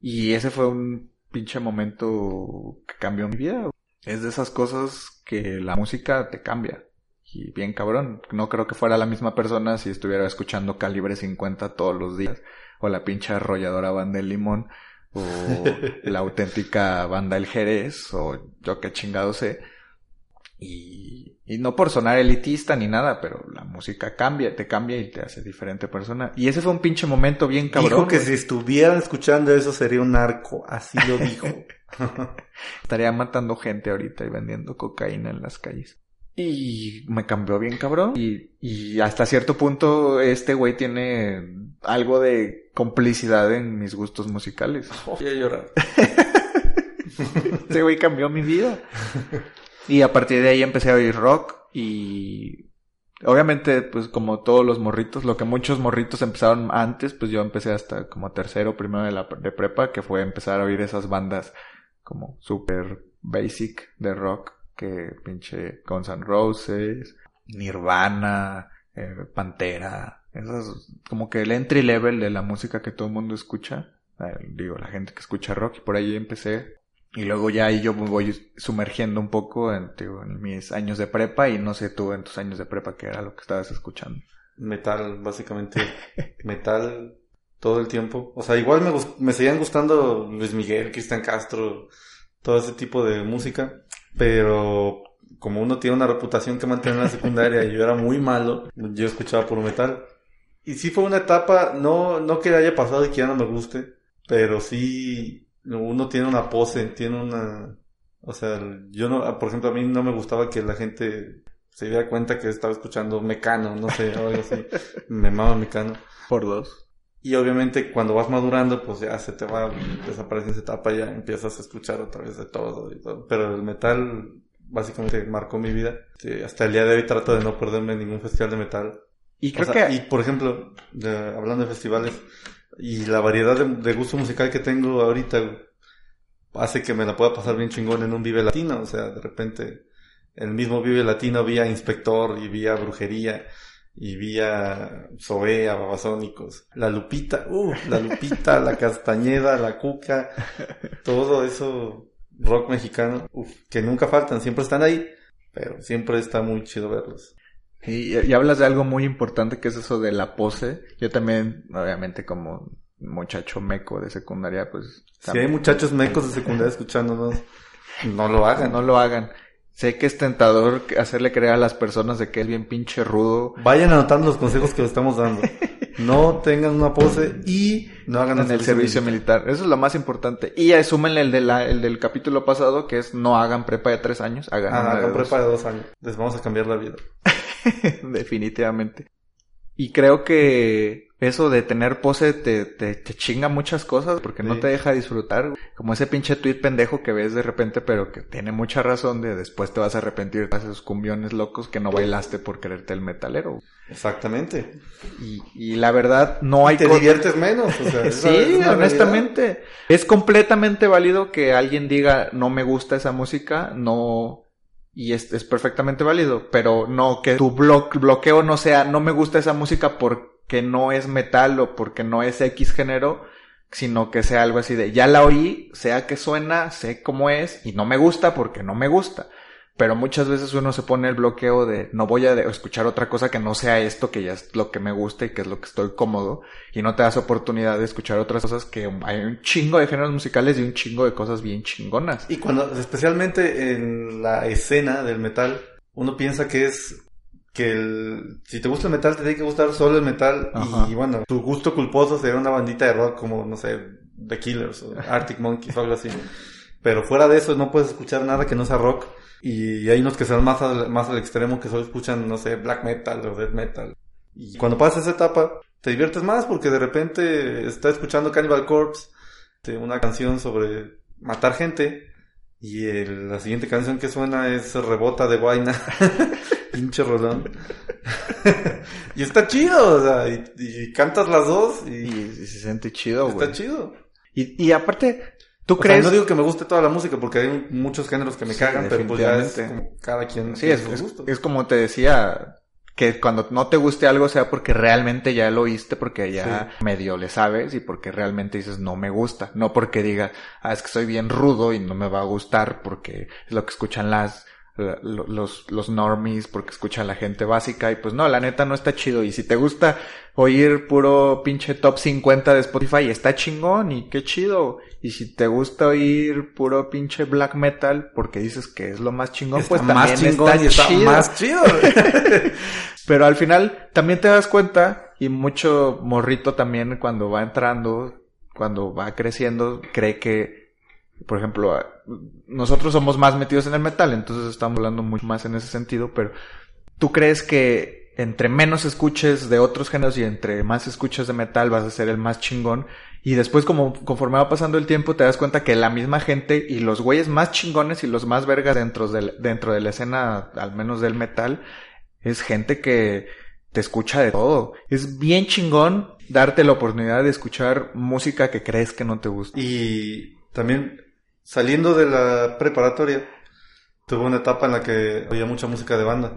Y ese fue un pinche momento que cambió mi vida. Es de esas cosas que la música te cambia. Y bien cabrón. No creo que fuera la misma persona si estuviera escuchando Calibre 50 todos los días. O la pinche arrolladora banda El Limón. O (laughs) la auténtica banda El Jerez. O yo qué chingado sé y, y no por sonar elitista ni nada, pero la música cambia, te cambia y te hace diferente persona. Y ese fue un pinche momento bien cabrón. Dijo que si estuvieran escuchando eso sería un narco, así lo dijo. (laughs) Estaría matando gente ahorita y vendiendo cocaína en las calles. Y me cambió bien cabrón. Y, y hasta cierto punto este güey tiene algo de complicidad en mis gustos musicales. (laughs) Voy a llorar. (laughs) este güey cambió mi vida. Y a partir de ahí empecé a oír rock y obviamente pues como todos los morritos, lo que muchos morritos empezaron antes, pues yo empecé hasta como tercero, primero de la de prepa, que fue empezar a oír esas bandas como super basic de rock, que pinche Guns N' Roses, Nirvana, eh, Pantera, esas como que el entry level de la música que todo el mundo escucha, eh, digo la gente que escucha rock y por ahí empecé y luego ya ahí yo me voy sumergiendo un poco en, mis años de prepa y no sé tú en tus años de prepa qué era lo que estabas escuchando. Metal, básicamente. metal todo el tiempo. O sea, igual me, me seguían gustando Luis Miguel, Cristian Castro, todo ese tipo de música. Pero como uno tiene una reputación que mantener en la secundaria y yo era muy malo, yo escuchaba por metal. Y sí fue una etapa, no, no que haya pasado y que ya no me guste, pero sí uno tiene una pose, tiene una... O sea, yo no, por ejemplo, a mí no me gustaba que la gente se diera cuenta que estaba escuchando Mecano, no sé, algo así. (laughs) me mama Mecano. Por dos. Y obviamente cuando vas madurando, pues ya se te va, desaparece esa etapa y ya empiezas a escuchar otra vez de todo y todo. Pero el metal básicamente marcó mi vida. Hasta el día de hoy trato de no perderme ningún festival de metal. Y O creo sea, que... Y por ejemplo, de- hablando de festivales, y la variedad de, gusto musical que tengo ahorita hace que me la pueda pasar bien chingón en un Vive Latino. O sea, de repente, el mismo Vive Latino vía Inspector y vía Brujería y vía Zoé, Babasónicos. La Lupita, uh, la Lupita, la Castañeda, la Cuca, todo eso rock mexicano, que nunca faltan, siempre están ahí, pero siempre está muy chido verlos. Y, y hablas de algo muy importante que es eso de la pose. Yo también, obviamente, como muchacho meco de secundaria, pues... Si hay también- muchachos mecos de secundaria (laughs) escuchándonos, no lo hagan. no lo hagan. Sé que es tentador hacerle creer a las personas de que es bien pinche rudo Vayan anotando los consejos que les estamos dando. No tengan una pose y no hagan en el servicio militar. Eso es lo más importante. Y asúmenle el, de la, el del capítulo pasado, que es no hagan prepa de tres años, hagan Ah, de hagan prepa de dos años. Les vamos a cambiar la vida. (laughs) Definitivamente. Y creo que eso de tener pose te, te, te chinga muchas cosas porque no te deja disfrutar. Como ese pinche tweet pendejo que ves de repente, pero que tiene mucha razón de después te vas a arrepentir de esos cumbiones locos que no bailaste por quererte el metalero. Exactamente. Y, y la verdad, no hay Te diviertes menos. O sea, (laughs) esa es Sí, honestamente. Es completamente válido que alguien diga no me gusta esa música, no. Y es, es perfectamente válido, pero no que tu blo- bloqueo no sea no me gusta esa música porque no es metal o porque no es X género, sino que sea algo así de ya la oí, sea que suena, sé cómo es y no me gusta porque no me gusta. Pero muchas veces uno se pone el bloqueo de no voy a escuchar otra cosa que no sea esto, que ya es lo que me gusta y que es lo que estoy cómodo, y no te das oportunidad de escuchar otras cosas que hay un chingo de géneros musicales y un chingo de cosas bien chingonas. Y cuando, especialmente en la escena del metal, uno piensa que es que el, si te gusta el metal te tiene que gustar solo el metal Ajá. y bueno, tu gusto culposo sería una bandita de rock como, no sé, The Killers o Arctic Monkeys o algo así. Pero fuera de eso no puedes escuchar nada que no sea rock y hay unos que se van más al, más al extremo que solo escuchan, no sé, black metal o death metal. Y cuando pasas esa etapa te diviertes más porque de repente estás escuchando Cannibal Corpse, de una canción sobre matar gente y el- la siguiente canción que suena es Rebota de Guayna. (laughs) Pinche rolón. (laughs) y está chido, o sea, y, y cantas las dos y, Y, y se siente chido, está güey. chido. Y, y aparte, ¿tú O sea, crees? no digo que me guste toda la música porque hay muchos géneros que me Sí, cagan, pero pues ya es como cada quien Sí, es, es- es como te decía, que cuando no te guste algo sea porque realmente ya lo oíste, porque ya medio le sabes y porque realmente dices no me gusta, no porque diga, ah, es que soy bien rudo y no me va a gustar porque es lo que escuchan las los, los normies porque escucha la gente básica y pues no, la neta no está chido y si te gusta oír puro pinche top 50 de Spotify está chingón y qué chido y si te gusta oír puro pinche black metal porque dices que es lo más chingón Está pues más también chingón está y está chido. más chido. (laughs) (laughs) Pero al final también te das cuenta y mucho morrito también cuando va entrando, cuando va creciendo, cree que, por ejemplo, nosotros somos más metidos en el metal, entonces estamos hablando mucho más en ese sentido, pero tú crees que entre menos escuches de otros géneros y entre más escuches de metal vas a ser el más chingón. Y después, como conforme va pasando el tiempo, te das cuenta que la misma gente y los güeyes más chingones y los más vergas dentro de, dentro de la escena, al menos del metal, es gente que te escucha de todo. Es bien chingón darte la oportunidad de escuchar música que crees que no te gusta. Y también saliendo de la preparatoria, tuve una etapa en la que oía mucha música de banda.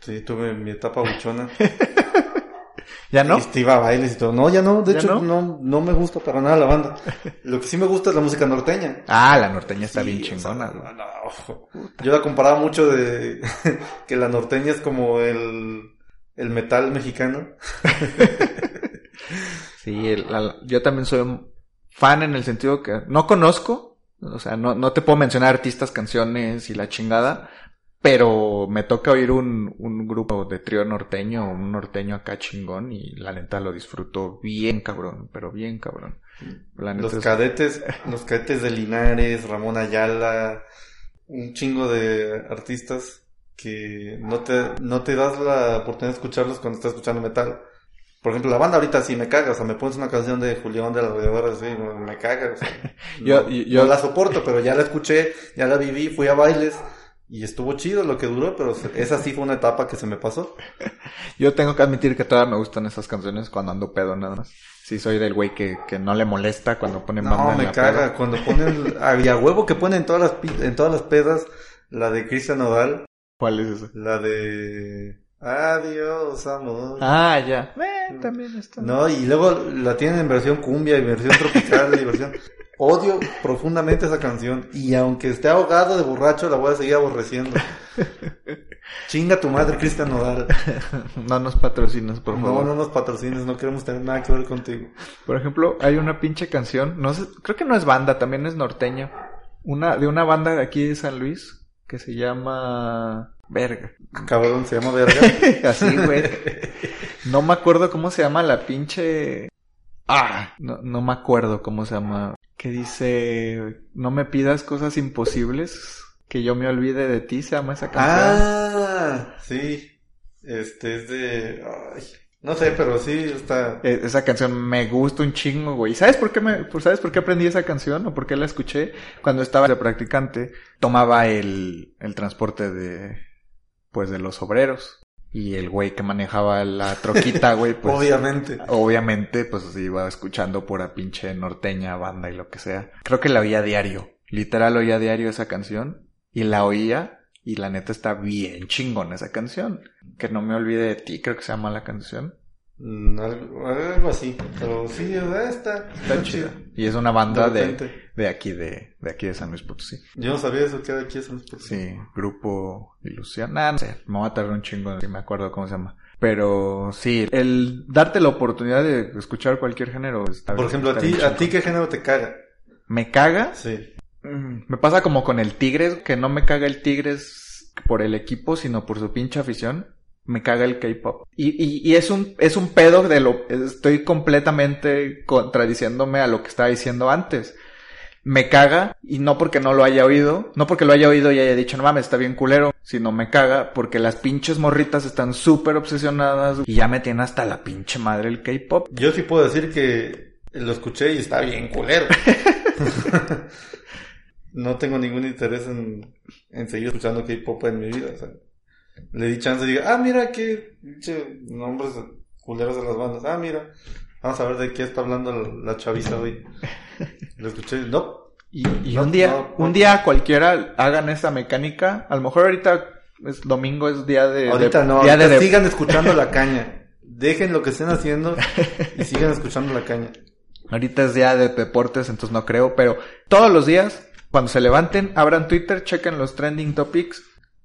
Sí, tuve mi etapa buchona. (laughs) ¿Ya no? Y te iba a bailes y todo. No, ya no. De ¿Ya hecho, no? no? No, me gusta para nada la banda. (laughs) Lo que sí me gusta es la música norteña. Ah, la norteña está Sí, bien o sea, chingona. no, ojo. Yo la comparaba mucho de (laughs) que la norteña es como el, el metal mexicano. Sí, el- la- yo también soy fan en el sentido que no conozco, o sea, no, no te puedo mencionar artistas, canciones y la chingada, pero me toca oír un, un grupo de trío norteño, un norteño acá chingón y la neta lo disfruto bien cabrón, pero bien cabrón. Los es- cadetes, (laughs) los cadetes de Linares, Ramón Ayala, un chingo de artistas que no te, no te das la oportunidad de escucharlos cuando estás escuchando metal. Por ejemplo, la banda ahorita sí me caga, o sea, me pones una canción de Julián de la Rodeadora, así, me caga, o sea, (laughs) Yo- no, yo- no la soporto, pero ya la escuché, ya la viví, fui a bailes, y estuvo chido lo que duró, pero esa sí fue una etapa que se me pasó. (laughs) Yo tengo que admitir que todavía me gustan esas canciones cuando ando pedo nada más. Sí, soy del güey que, que no le molesta cuando ponen banda No, en me la caga, peda. cuando ponen, (laughs) había huevo que ponen en todas las, en todas las pedas, la de Cristian Nodal, ¿Cuál es esa? la de Adiós, amor. Ah, ya. Eh, también está. No, y luego la tienen en versión cumbia y versión tropical y versión... Odio profundamente esa canción y aunque esté ahogado de borracho la voy a seguir aborreciendo. Chinga tu madre, Cristian Nodal. No nos patrocinas, por No, favor. no nos patrocines, no queremos tener nada que ver contigo. Por ejemplo, hay una pinche canción, no sé, creo que no es banda, también es norteña. Una, de una banda de aquí de San Luis que se llama Verga. Cabrón, se llama verga. (laughs) Así, güey. No me acuerdo cómo se llama la pinche. Ah, no, no me acuerdo cómo se llama. Que dice, no me pidas cosas imposibles, que yo me olvide de ti, se llama esa canción. Ah, sí. Este es de... ay, no sé, pero sí está... Eh, Esa canción me gusta un chingo, güey. ¿Sabes por qué me, por- sabes por qué aprendí esa canción o por qué la escuché? Cuando estaba de practicante, tomaba el, el transporte de, pues de los obreros. Y el güey que manejaba la troquita, (laughs) güey, pues. Obviamente. Obviamente, pues iba escuchando pura pinche norteña, banda y lo que sea. Creo que la oía diario. Literal oía diario esa canción. Y la oía. Y la neta está bien chingón esa canción. Que no me olvide de ti, creo que se llama la canción. Mm, algo, algo así. Pero sí, está, Está chida. Y es una banda De de, de aquí, de, de aquí de San Luis Potosí. Yo no sabía eso que era aquí eso. Sí, grupo Ilusión. Nah, no sé, me voy a tardar un chingo si me acuerdo cómo se llama. Pero sí, el darte la oportunidad de escuchar cualquier género está Por ejemplo, a ti qué género te caga. ¿Me caga? Sí. Mm, Me pasa como con el Tigres, que no me caga el Tigres por el equipo, sino por su pinche afición. Me caga el K-pop. Y, y, y es un, es un pedo de lo, estoy completamente contradiciéndome a lo que estaba diciendo antes. Me caga, y no porque no lo haya oído, no porque lo haya oído y haya dicho, no mames, está bien culero, sino me caga porque las pinches morritas están súper obsesionadas y ya me tiene hasta la pinche madre el K-pop. Yo sí puedo decir que lo escuché y está bien culero. (laughs) (laughs) no tengo ningún interés en, en seguir escuchando K-pop en mi vida. o sea, le di chance y diga, ah, mira qué nombres culeros de las bandas. Ah, mira, vamos a ver de qué está hablando la, la chaviza hoy. Lo escuché, no. Y, y No, un día, no, un día cualquiera hagan esa mecánica. A lo mejor ahorita es domingo, es día de, Ahorita de- no, día ahorita de, de- sigan escuchando la (laughs) caña. Dejen lo que estén haciendo y sigan escuchando la caña. ahorita es día de deportes, entonces no creo, pero todos los días, cuando se levanten, abran Twitter, chequen los trending topics.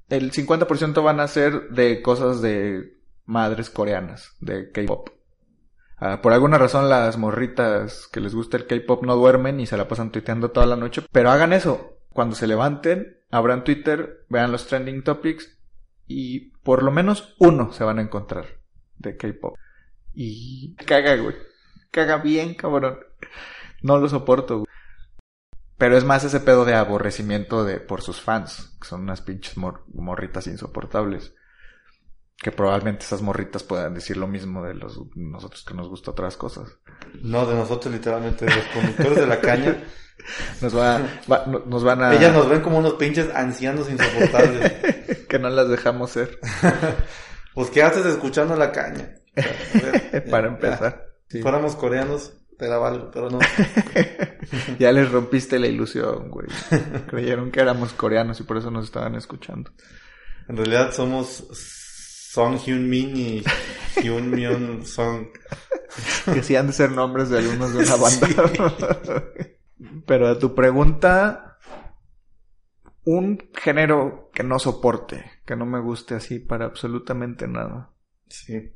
El 50% van a ser de cosas de madres coreanas, de K-pop. Ah, por alguna razón las morritas que les gusta el K-pop no duermen y se la pasan tuiteando toda la noche, pero hagan eso. Cuando se levanten, abran Twitter, vean los trending topics y por lo menos uno se van a encontrar de K-pop. Y caga, güey. Caga bien, cabrón. No lo soporto, güey. Pero es más ese pedo de aborrecimiento de por sus fans, que son unas pinches mor- morritas insoportables. Que probablemente esas morritas puedan decir lo mismo de los nosotros que nos gusta otras cosas. No, de nosotros literalmente, los conductores de la caña. (laughs) Nos va, va- no- nos van a Ellas nos ven como unos pinches ancianos insoportables. (laughs) que no las dejamos ser (laughs) Pues, ¿qué haces escuchando la caña? Para empezar. Si Sí. fuéramos coreanos, te la valgo, pero no. (laughs) Ya les rompiste la ilusión, güey. (laughs) Creyeron que éramos coreanos y por eso nos estaban escuchando. En realidad somos Song Hyun Min y Hyun Myun Song. que sí han de ser nombres de algunos de una banda. (laughs) Pero a tu pregunta, un género que no soporte, que no me guste así para absolutamente nada. Sí.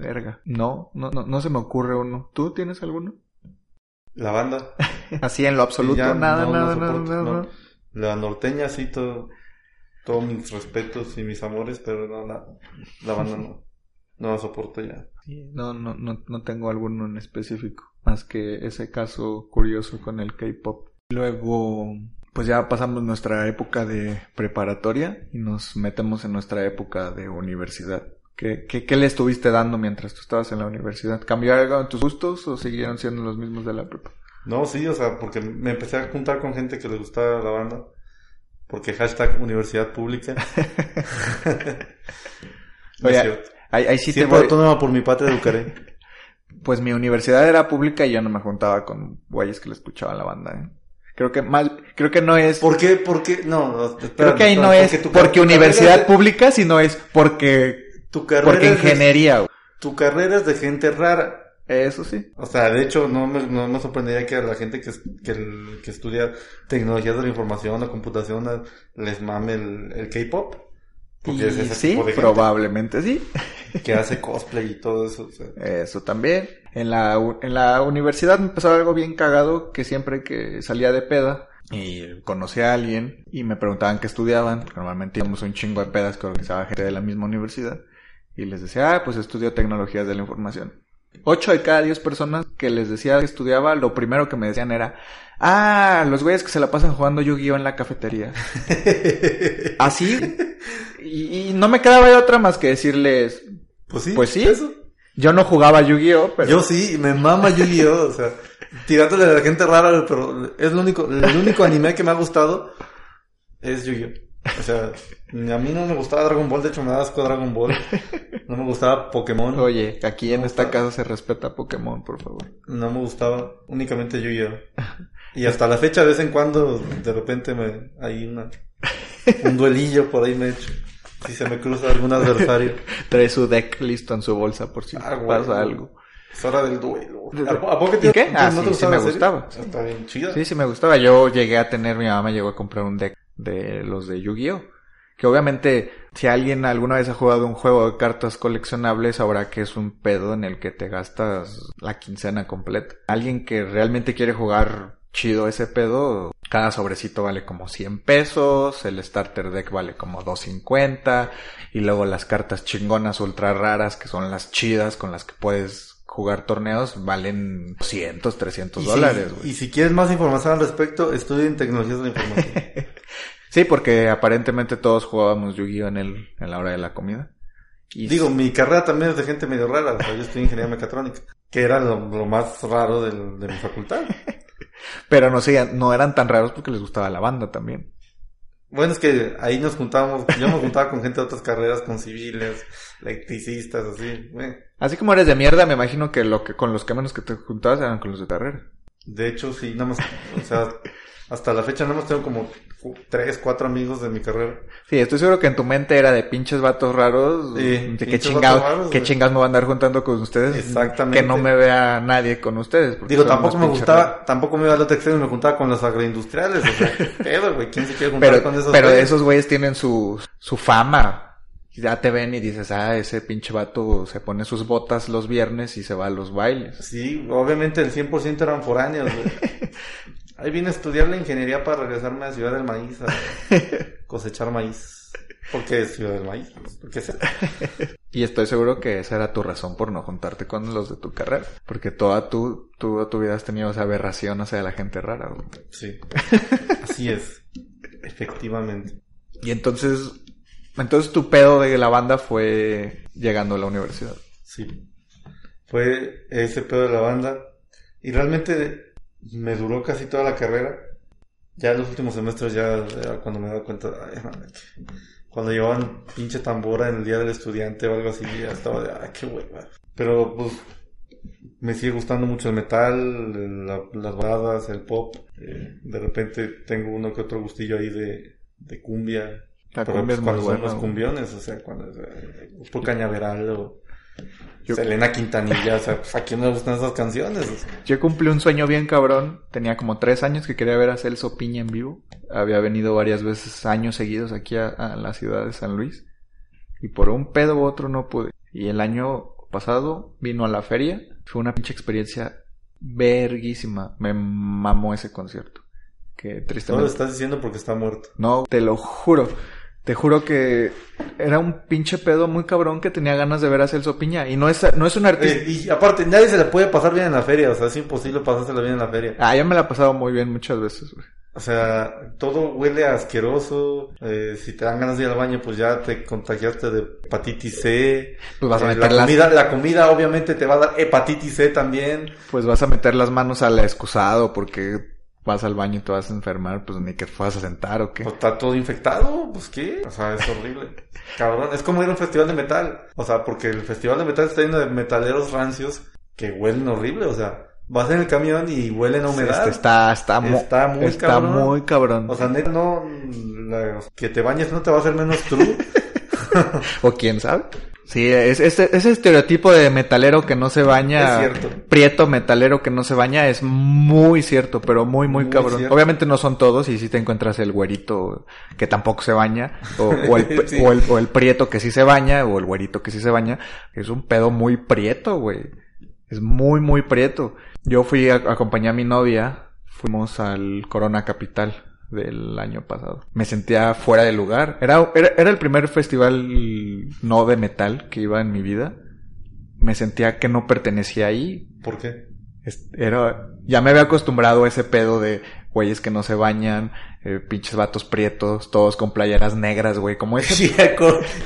Verga. No, no, no, no se me ocurre uno. ¿Tú tienes alguno? La banda. (laughs) Así en lo absoluto, Ya nada, no, nada, nada, soporto, nada. La norteña, sí, todo. Todos mis respetos y mis amores, pero no, la, la banda no. No la soporto ya. No, no, no, no tengo alguno en específico. Más que ese caso curioso con el K-pop. Luego, pues ya pasamos nuestra época de preparatoria y nos metemos en nuestra época de universidad. ¿Qué, qué, qué le estuviste dando mientras tú estabas en la universidad? ¿Cambió algo en tus gustos o siguieron siendo los mismos de la prepa? No, sí, o sea, porque me empecé a juntar con gente que le gustaba la banda. Porque hashtag universidad pública. (laughs) No Oye. Ahí, ahí sí te Siempre voy. autónoma por mi patria educaré. (laughs) Pues mi universidad era pública y yo no me juntaba con güeyes que le escuchaban la banda, ¿eh? Creo que mal, creo que no es, ¿Por qué? ¿Por qué? No, espérame, creo que ahí no es tu porque, tu universidad de- pública, sino es porque, Tu carrera porque es de- ingeniería. güey. Tu carrera es de gente rara. Eso sí. O sea, de hecho, no me, no me sorprendería que a la gente que, es- que, que estudia tecnologías de la información o computación les mame el, el K-pop. Porque Y es ese sí, tipo de gente probablemente sí. que hace cosplay y todo eso. o sea. Eso también. En la, en la universidad me pasaba algo bien cagado que siempre que salía de peda y conocía a alguien y me preguntaban qué estudiaban, porque normalmente íbamos un chingo de pedas que organizaba gente de la misma universidad y les decía, ah, pues estudio tecnologías de la información. Ocho de cada diez personas que les decía que estudiaba, lo primero que me decían era, ah, los güeyes que se la pasan jugando Yu-Gi-Oh en la cafetería. (laughs) Así. Y, y no me quedaba de otra más que decirles, Pues sí. Pues sí. Eso. yo no jugaba Yu-Gi-Oh, pero... Yo sí, me mama Yu-Gi-Oh! O sea, tirándole a la gente rara, pero es lo único, el único anime que me ha gustado es Yu-Gi-Oh! O sea, a mí no me gustaba Dragon Ball, de hecho me da asco Dragon Ball. No me gustaba Pokémon. Oye, aquí en esta casa se respeta Pokémon, por favor. No me gustaba únicamente Yu-Gi-Oh! Y hasta la fecha, de vez en cuando, de repente me, hay una, un duelillo por ahí me echo. Si se me cruza algún adversario. Trae su deck listo en su bolsa por si Ah, pasa algo. Es hora del duelo. ¿De- ¿A, poco ¿Y te- qué? Ah, no sí, te sí me gustaba. Está bien chida. Sí, sí me gustaba. Yo llegué a tener, mi mamá llegó a comprar un deck de los de Yu-Gi-Oh! Que obviamente, si alguien alguna vez ha jugado un juego de cartas coleccionables, sabrá que es un pedo en el que te gastas la quincena completa. Alguien que realmente quiere jugar chido ese pedo, cada sobrecito vale como 100 pesos, el starter deck vale como 250, y luego las cartas chingonas ultra raras, que son las chidas con las que puedes jugar torneos, valen 200, 300 Y si- dólares, y si quieres más información al respecto, estudien tecnologías de la información. (laughs) Sí, porque aparentemente todos jugábamos Yu-Gi-Oh en el, en la hora de la comida. Y Digo, mi carrera también es de gente medio rara. O sea, yo estoy en ingeniería mecatrónica, que era lo, lo más raro del- de mi facultad. (laughs) pero no sé, no eran tan raros porque les gustaba la banda también. Bueno, es que ahí nos juntábamos, yo me juntaba con gente de otras carreras, con civiles, electricistas, así. eh. Así como eres de mierda, me imagino que lo que con los que menos que te juntabas eran con los de carrera. De hecho, sí, nada más, o sea, hasta la fecha nada más tengo como tres, cuatro amigos de mi carrera. Sí, estoy seguro que en tu mente era de pinches vatos raros. Sí, de qué chingados, qué chingados me voy a andar juntando con ustedes. Exactamente. Que no me vea nadie con ustedes. Digo, tampoco me gustaba, raros. tampoco me iba al otro extremo y me juntaba con los agroindustriales, o sea, (laughs) qué pedo, güey, ¿quién se quiere juntar Pero, con esos pero güeyes? esos güeyes tienen su, su fama. Ya te ven y dices, ah, ese pinche vato se pone sus botas los viernes y se va a los bailes. Sí, obviamente el 100% eran foráneos, güey. (laughs) Ahí vine a estudiar la ingeniería para regresarme a Ciudad del Maíz a (laughs) cosechar maíz. ¿Por qué Ciudad del Maíz? Pues, ¿Por qué sé? (laughs) Y estoy seguro que esa era tu razón por no juntarte con los de tu carrera. Porque toda tu, tu vida has tenido esa aberración hacia la gente rara. güey. Sí, así es, efectivamente. Y entonces, entonces tu pedo de la banda fue llegando a la universidad. Sí. Fue ese pedo de la banda. Y realmente me duró casi toda la carrera. Ya los últimos semestres ya cuando me daba cuenta, ay, cuando llevaban pinche tambora en el día del estudiante o algo así, ya estaba de, ay, qué hueva. Pero pues me sigue gustando mucho el metal, la- las baladas, el pop. Eh, de repente tengo uno que otro gustillo ahí de, de cumbia. La Pero, cumbia pues, es muy son los cumbiones, o sea, cuando eh, por Cañaveral o Yo- Selena Quintanilla, o sea, pues, ¿a quién le gustan esas canciones? Yo cumplí un sueño bien cabrón. Tenía como tres años que quería ver a Celso Piña en vivo. Había venido varias veces, años seguidos aquí a, a la ciudad de San Luis. Y por un pedo u otro no pude. Y el año pasado vino a la feria. Fue una pinche experiencia verguísima. Me mamó ese concierto. Que no lo tristemente... estás diciendo porque está muerto. No, te lo juro. Te juro que era un pinche pedo muy cabrón que tenía ganas de ver a Celso Piña. Y no es, no es un artista... Eh, y aparte, nadie se le puede pasar bien en la feria, o sea, es imposible pasársela bien en la feria. Ah, yo me la he pasado muy bien muchas veces, güey. O sea, todo huele asqueroso. Eh, si te dan ganas de ir al baño, pues ya te contagiaste de hepatitis C. Pues vas a Eh, meter la, las- comida, la comida obviamente te va a dar hepatitis C también. Pues vas a meter las manos al excusado porque vas al baño y te vas a enfermar, pues ni que fueras a sentar o qué. Pues está todo infectado, pues qué. O sea, es horrible. (laughs) Cabrón, es como ir a un festival de metal. O sea, porque el festival de metal está lleno de metaleros rancios que huelen horrible. O sea, vas en el camión y huelen a humedad. Está, está, Está muy está cabrón. muy cabrón. O sea, neta, no, la- que te bañes no te va a hacer menos true. (laughs) O quién sabe. Sí, es, ese, ese estereotipo de metalero que no se baña, Es cierto. prieto metalero que no se baña, es muy cierto, pero muy, muy, Muy cabrón. cierto. Obviamente no son todos, y si te encuentras el güerito que tampoco se baña, o, o el, (laughs) Sí. o, el, o el prieto que sí se baña, o el güerito que sí se baña, es un pedo muy prieto, güey. Es muy, muy prieto. Yo fui a, acompañé a mi novia, fuimos al Corona Capital del año pasado. Me sentía fuera de lugar. Era, era, era el primer festival no de metal que iba en mi vida. Me sentía que no pertenecía ahí. ¿Por qué? Era, ya me había acostumbrado a ese pedo de güeyes que no se bañan, eh, pinches vatos prietos, todos con playeras negras, güey, como ese. (laughs) Y el,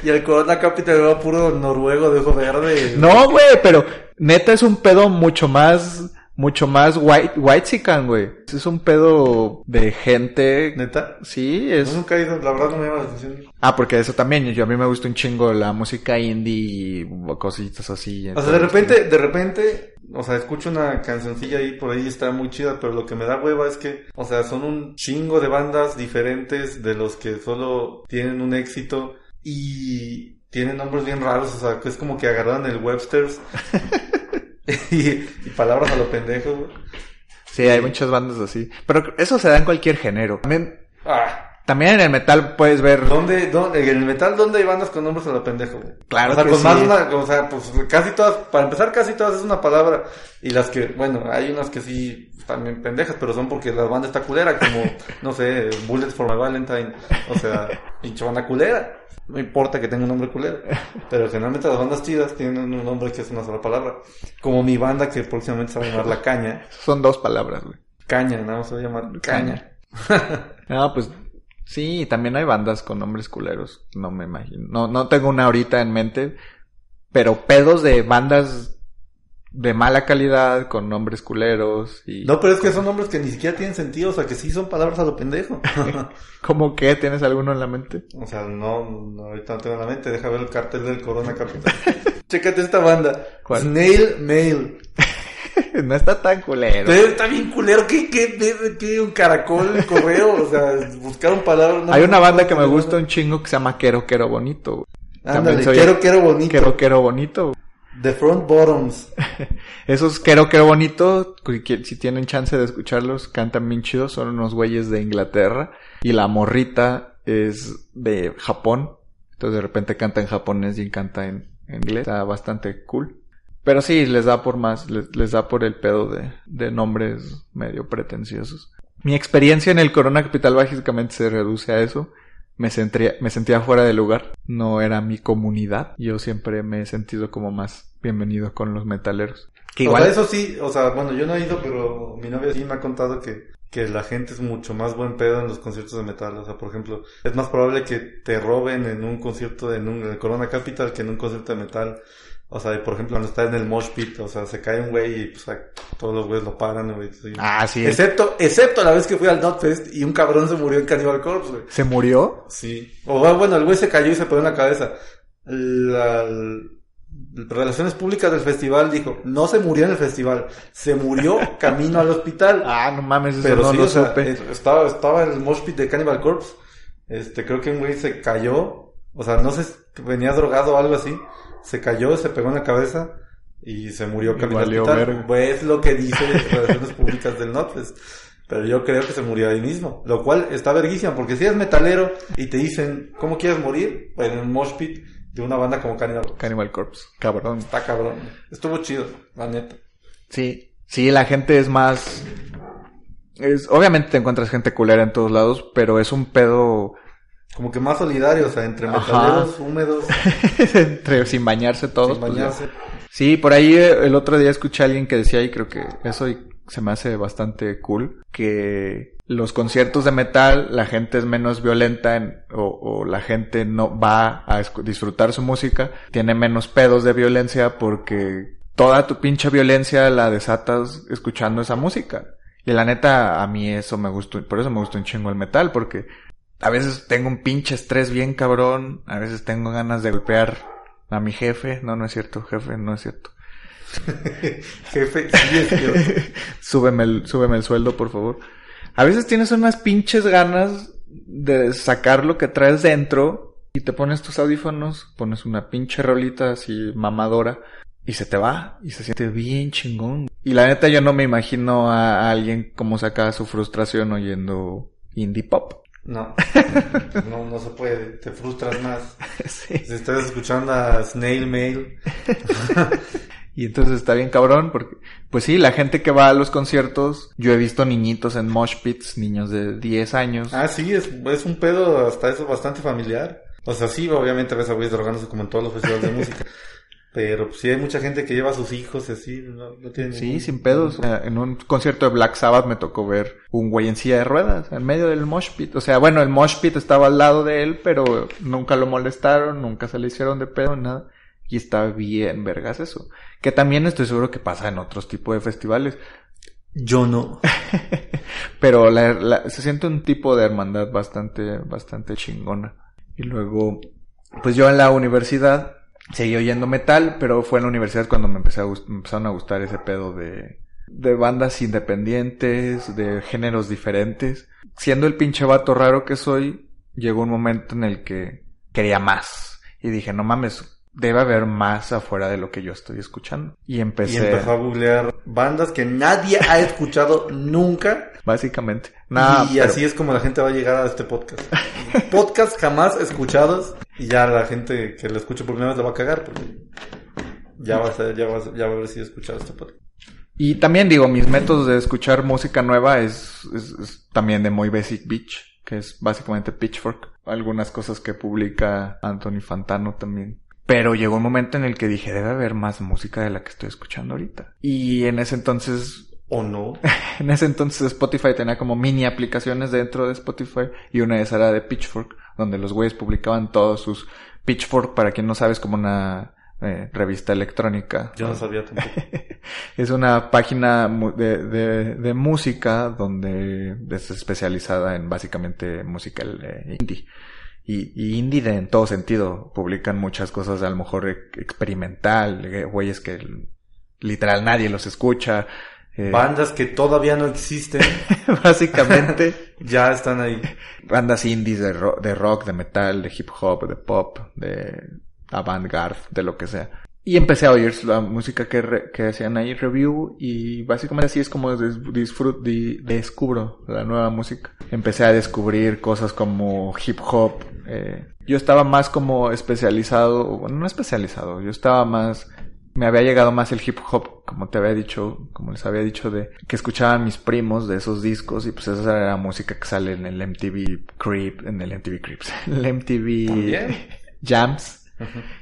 y el Corona Capital era puro noruego de ojo verde. No, güey, pero neta es un pedo mucho más, mucho más white, white güey. Es un pedo de gente. ¿Neta? Sí, es. nunca he ido, la verdad no me llama la atención. Ah, porque eso también, yo a mí me gusta un chingo la música indie y cositas así. O sea, de repente, de repente, o sea, escucho una cancioncilla ahí por ahí, está muy chida, pero lo que me da hueva es que, o sea, son un chingo de bandas diferentes de los que solo tienen un éxito y tienen nombres bien raros, o sea, que es como que agarraron el Webster's (laughs) (laughs) y, y palabras a lo pendejo. güey. Sí, hay muchas bandas así. Pero eso se da en cualquier género. También, Ah, también en el metal puedes ver. ¿dónde, dónde, en el metal, ¿dónde hay bandas con nombres a lo pendejo? güey? Claro o sea, que con más sí. una, o sea, pues casi todas, para empezar casi todas es una palabra y las que, bueno, hay unas que sí bien pendejas, pero son porque la banda está culera, como, (laughs) no sé, Bullets for my Valentine, o sea, pinche banda culera. No importa que tenga un nombre culero, pero generalmente las bandas chidas tienen un nombre que es una sola palabra. Como mi banda que próximamente se va a llamar La Caña. Son dos palabras, güey. Caña, nada más se va a llamar Caña. Ah, (laughs) pues sí, también hay bandas con nombres culeros. No me imagino. No, no tengo una ahorita en mente. Pero pedos de bandas de mala calidad con nombres culeros y... No, pero es que son nombres que ni siquiera tienen sentido, o sea, que sí son palabras a lo pendejo. (laughs) ¿Cómo que? ¿Tienes alguno en la mente? O sea, no, no, ahorita no tengo en la mente. Deja ver el cartel del Corona Capital. (laughs) Chécate esta banda. ¿Cuál? Snail Mail. (laughs) no está tan culero. Pero está bien culero. ¿Qué, qué, qué, qué, un caracol, el correo? O sea, buscaron palabras. no, Hay una banda que me gusta un chingo que se llama Quero Quero Bonito. Ándale, quiero, quiero bonito. Quero Quero Bonito. The Front Bottoms. (laughs) Esos Bonito, que- que si tienen chance de escucharlos, cantan bien chidos. Son unos güeyes de Inglaterra. Y la morrita es de Japón. Entonces de repente canta en japonés y canta en, inglés. Está bastante cool. Pero sí, les da por más, les, les da por el pedo de, de nombres medio pretenciosos. Mi experiencia en el Corona Capital básicamente se reduce a eso. Me sentía, me sentía fuera de lugar. No era mi comunidad. Yo siempre me he sentido como más bienvenido con los metaleros. Que igual, O sea, eso sí, o sea, bueno, yo no he ido, pero mi novia sí me ha contado que, que la gente es mucho más buen pedo en los conciertos de metal. O sea, por ejemplo, es más probable que te roben en un concierto en, un, en el Corona Capital que en un concierto de metal. O sea, por ejemplo, cuando está en el mosh pit, o sea, se cae un güey y pues todos los güeyes lo paran, güey. sí. Ah, sí. Excepto, excepto la vez que fui al Notfest y un cabrón se murió en Cannibal Corpse, güey. ¿Se murió? Sí. O bueno, el güey se cayó y se pegó en la cabeza. La, el- Relaciones Públicas del festival dijo, no se murió en el festival, se murió (laughs) camino al hospital. Ah, no mames, eso Pero no sí, lo o sea, supe. estaba, estaba en el mosh pit de Cannibal Corpse. Este, creo que un güey se cayó. O sea, no sé, venía drogado o algo así. Se cayó, se pegó en la cabeza y se murió verga. Pues es lo que dice Relaciones Públicas del Notfest. Pero yo creo que se murió ahí mismo. Lo cual está verguísima, porque si eres metalero y te dicen, ¿cómo quieres morir? Pues en un mosh pit de una banda como Cannibal. Cannibal Corpse, cabrón. Está cabrón. Estuvo chido, la neta. Sí, sí, la gente es más... Es, obviamente te encuentras gente culera en todos lados, pero es un pedo Como que más solidario, o sea, entre Ajá. metaleros húmedos, (laughs) entre sin bañarse todos. sin pues, bañarse. Sí, por ahí eh, el otro día escuché a alguien que decía, y creo que eso se me hace bastante cool, que los conciertos de metal la gente es menos violenta en, o, o, la gente no va a disfrutar su música, tiene menos pedos de violencia porque toda tu pinche violencia la desatas escuchando esa música. Y la neta, a mí eso me gustó, por eso me gustó un chingo el metal, porque a veces tengo un pinche estrés bien cabrón, a veces tengo ganas de golpear a mi jefe, no, no es cierto, jefe, no es cierto. (laughs) jefe, sí es cierto. (laughs) súbeme, el, súbeme el sueldo, por favor. A veces tienes unas pinches ganas de sacar lo que traes dentro y te pones tus audífonos, pones una pinche rolita así mamadora y se te va y se siente bien chingón. Y la neta yo no me imagino a, alguien como saca su frustración oyendo indie pop. No, (laughs) no, no se puede, te frustras más. (laughs) Si estás escuchando a Snail Mail. (laughs) Y entonces está bien cabrón porque, pues sí, la gente que va a los conciertos, yo he visto niñitos en mosh pits, niños de 10 años. Ah, sí, es, es un pedo hasta eso bastante familiar. O sea, sí, obviamente ves a güeyes drogándose como en todos los festivales de música. Pero pues, sí hay mucha gente que lleva a sus hijos así, no, no tiene Sí, sin pedos. En un concierto de Black Sabbath me tocó ver un güey en silla de ruedas, en medio del mosh pit. O sea, bueno, el mosh pit estaba al lado de él, pero nunca lo molestaron, nunca se le hicieron de pedo, nada. Y está bien vergas eso. Que también estoy seguro que pasa en otros tipos de festivales. Yo no. (laughs) Pero la, se siente un tipo de hermandad bastante, bastante chingona. Y luego, pues yo en la universidad seguí oyendo metal, pero fue en la universidad cuando me, empecé a empezaron a gustar ese pedo de, de bandas independientes, de géneros diferentes. Siendo el pinche vato raro que soy, llegó un momento en el que quería más. Y dije, no mames, debe haber más afuera de lo que yo estoy escuchando. Y empecé. Y empezó a googlear bandas que nadie ha escuchado nunca. Básicamente. Y, así es como la gente va a llegar a este podcast. podcast jamás escuchados. Y ya la gente que lo escuche por primera vez le va a cagar. Porque ya va a, ser, ya va, ya va a haber sido escuchado este podcast. Y también digo, mis métodos de escuchar música nueva es, es también de muy basic beach, que es básicamente Pitchfork. Algunas cosas que publica Anthony Fantano también pero llegó un momento en el que dije, debe haber más música de la que estoy escuchando ahorita. Y en ese entonces... ¿O no? (laughs) en ese entonces Spotify tenía como mini aplicaciones dentro de Spotify y una de esas era de Pitchfork, donde los güeyes publicaban todos sus Pitchfork, para quien no sabe, es como una eh, revista electrónica. Yo no sabía tampoco. (laughs) es una página de, de, de, música donde es especializada en básicamente música eh, indie y, y indie de, en todo sentido. Publican muchas cosas a lo mejor experimental, eh, güeyes que literal nadie los escucha. Eh, Bandas que todavía no existen. (laughs) básicamente. (laughs) ya están ahí. Bandas indies de, de rock, de metal, de hip hop, de pop, de avant-garde, de lo que sea. Y empecé a oír la música que, que hacían ahí, review, y básicamente así es como disfruto, descubro la nueva música. Empecé a descubrir cosas como hip hop. Eh, yo estaba más como especializado, bueno, no especializado, yo estaba más, me había llegado más el hip hop, como te había dicho, como les había dicho, de que escuchaban mis primos de esos discos, y pues esa era la música que sale en el MTV Creep, en el MTV Creeps, (laughs) el MTV Jams,